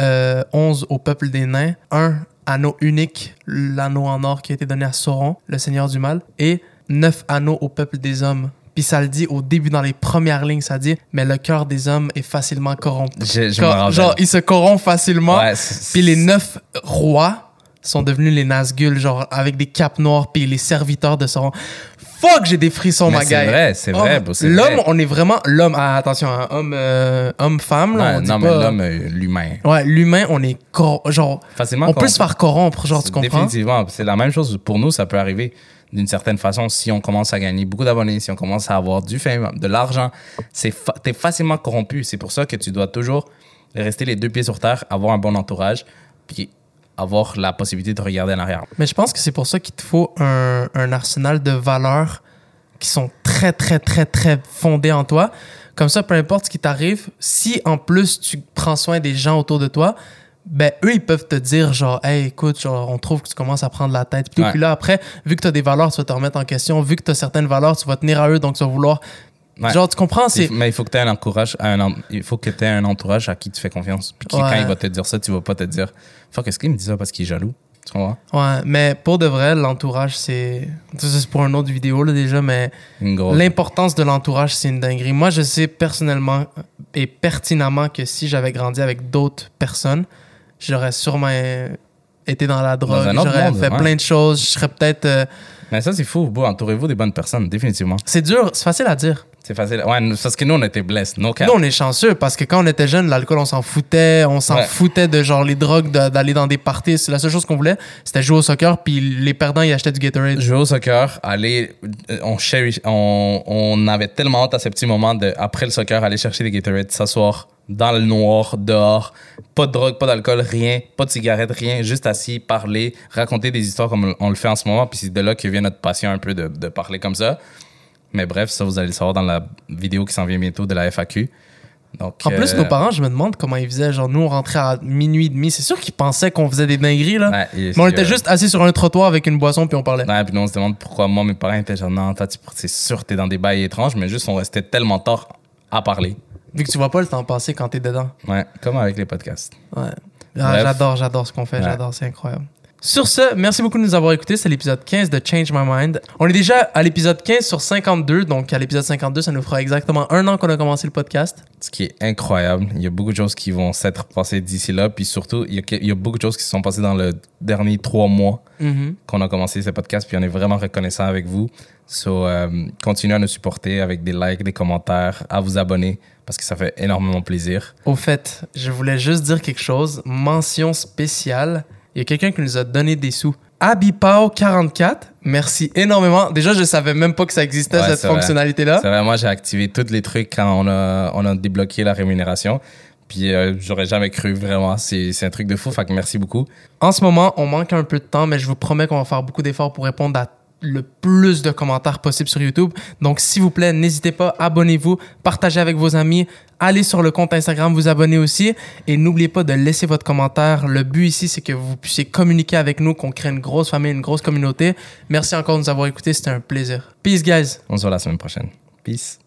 euh, 11 au peuple des nains, un anneau unique, l'anneau en or qui a été donné à Sauron, le seigneur du mal, et neuf anneaux au peuple des hommes. Puis ça le dit au début dans les premières lignes, ça dit mais le cœur des hommes est facilement corrompu. Cor- genre il se corrompt facilement. Ouais, Puis les neuf rois sont devenus les Nazgûl, genre avec des capes noires, puis les serviteurs de Sauron. Fuck, j'ai des frissons, ma c'est vrai, c'est vrai, L'homme, on est vraiment l'homme. ah, attention, hein, homme, euh, homme-femme, là. Ouais, on dit non, mais l'homme, euh, l'humain. Ouais, l'humain, on est genre, Facilement on peut se faire corrompre, genre, tu comprends? Définitivement. C'est la même chose pour nous, ça peut arriver d'une certaine façon si on commence à gagner beaucoup d'abonnés, si on commence à avoir du fame, de l'argent. C'est t'es facilement corrompu. C'est pour ça que tu dois toujours rester les deux pieds sur terre, avoir un bon entourage, puis avoir la possibilité de regarder en arrière. Mais je pense que c'est pour ça qu'il te faut un, un arsenal de valeurs qui sont très, très, très, très fondées en toi. Comme ça, peu importe ce qui t'arrive, si en plus tu prends soin des gens autour de toi, ben eux, ils peuvent te dire genre, hey, écoute, genre, on trouve que tu commences à prendre la tête. Puis. Ouais. Puis là, après, vu que tu as des valeurs, tu vas te remettre en question. Vu que tu as certaines valeurs, tu vas tenir à eux, donc tu vas vouloir. Ouais. Genre, tu comprends? C'est. Mais il faut que tu aies un entourage, un, il faut que tu un entourage à qui tu fais confiance. Puis qui, Ouais. quand il va te dire ça, tu vas pas te dire Fuck, est-ce qu'il me dit ça parce qu'il est jaloux? Tu comprends? Ouais, mais pour de vrai, l'entourage, c'est. Ça, c'est pour une autre vidéo, là, déjà, mais l'importance de l'entourage, c'est une dinguerie. Moi, je sais personnellement et pertinemment que si j'avais grandi avec d'autres personnes, j'aurais sûrement été dans la drogue, j'aurais fait ouais. plein de choses, je serais peut-être. euh, Mais ça, c'est fou. Bon, entourez-vous des bonnes personnes, définitivement. C'est dur, c'est facile à dire. C'est facile. Ouais, nous- parce que nous, on était blessés. No. Nous, on est chanceux parce que quand on était jeunes, l'alcool, on s'en foutait. On s'en Ouais. foutait de genre les drogues, d'aller dans des parties. C'est la seule chose qu'on voulait, c'était jouer au soccer, puis les perdants, ils achetaient du Gatorade. Jouer au soccer, aller, euh, on, cherish- on, on avait tellement hâte à ces petits moments de, après le soccer, aller chercher des Gatorade, s'asseoir dans le noir, dehors, pas de drogue, pas d'alcool, rien, pas de cigarette, rien, juste assis, parler, raconter des histoires comme on le fait en ce moment, puis c'est de là que vient notre passion un peu de, de parler comme ça. Mais bref, ça, vous allez le savoir dans la vidéo qui s'en vient bientôt de la FAQ. Donc, En plus, euh, nos parents, je me demande comment ils faisaient. Genre, nous, on rentrait à minuit et demi. C'est sûr qu'ils pensaient qu'on faisait des dingueries, là. ouais, et Mais on était euh, juste assis sur un trottoir avec une boisson, puis on parlait. Ouais, puis nous, on se demande pourquoi moi, mes parents étaient genre, non, toi, tu- c'est sûr, t'es dans des bails étranges, mais juste, on restait tellement tard à parler. Vu que tu vois pas le temps passer quand t'es dedans. Ouais, comme avec les podcasts. Ouais. Ah, j'adore, j'adore ce qu'on fait. Ouais. J'adore, c'est incroyable. Sur ce, merci beaucoup de nous avoir écoutés. C'est l'épisode 15 de Change My Mind. On est déjà à l'épisode 15 sur 52. Donc, à l'épisode 52, ça nous fera exactement un an qu'on a commencé le podcast. Ce qui est incroyable. Il y a beaucoup de choses qui vont s'être passées d'ici là. Puis surtout, il y, a, il y a beaucoup de choses qui se sont passées dans le dernier trois mois Mhm. qu'on a commencé ce podcast. Puis on est vraiment reconnaissant avec vous. So, euh, continuez à nous supporter avec des likes, des commentaires, à vous abonner parce que ça fait énormément plaisir. Au fait, je voulais juste dire quelque chose. Mention spéciale. Il y a quelqu'un qui nous a donné des sous. Abipao44, merci énormément. Déjà, je savais même pas que ça existait, Ouais, cette fonctionnalité-là. C'est vrai, moi, j'ai activé tous les trucs quand on a, on a débloqué la rémunération. Puis euh, j'aurais jamais cru, vraiment. C'est c'est un truc de fou. Fait que merci beaucoup. En ce moment, on manque un peu de temps, mais je vous promets qu'on va faire beaucoup d'efforts pour répondre à le plus de commentaires possible sur YouTube. Donc, s'il vous plaît, n'hésitez pas, abonnez-vous, partagez avec vos amis, allez sur le compte Instagram, vous abonnez aussi, et n'oubliez pas de laisser votre commentaire. Le but ici, c'est que vous puissiez communiquer avec nous, qu'on crée une grosse famille, une grosse communauté. Merci encore de nous avoir écoutés, c'était un plaisir. Peace, guys! On se voit la semaine prochaine. Peace.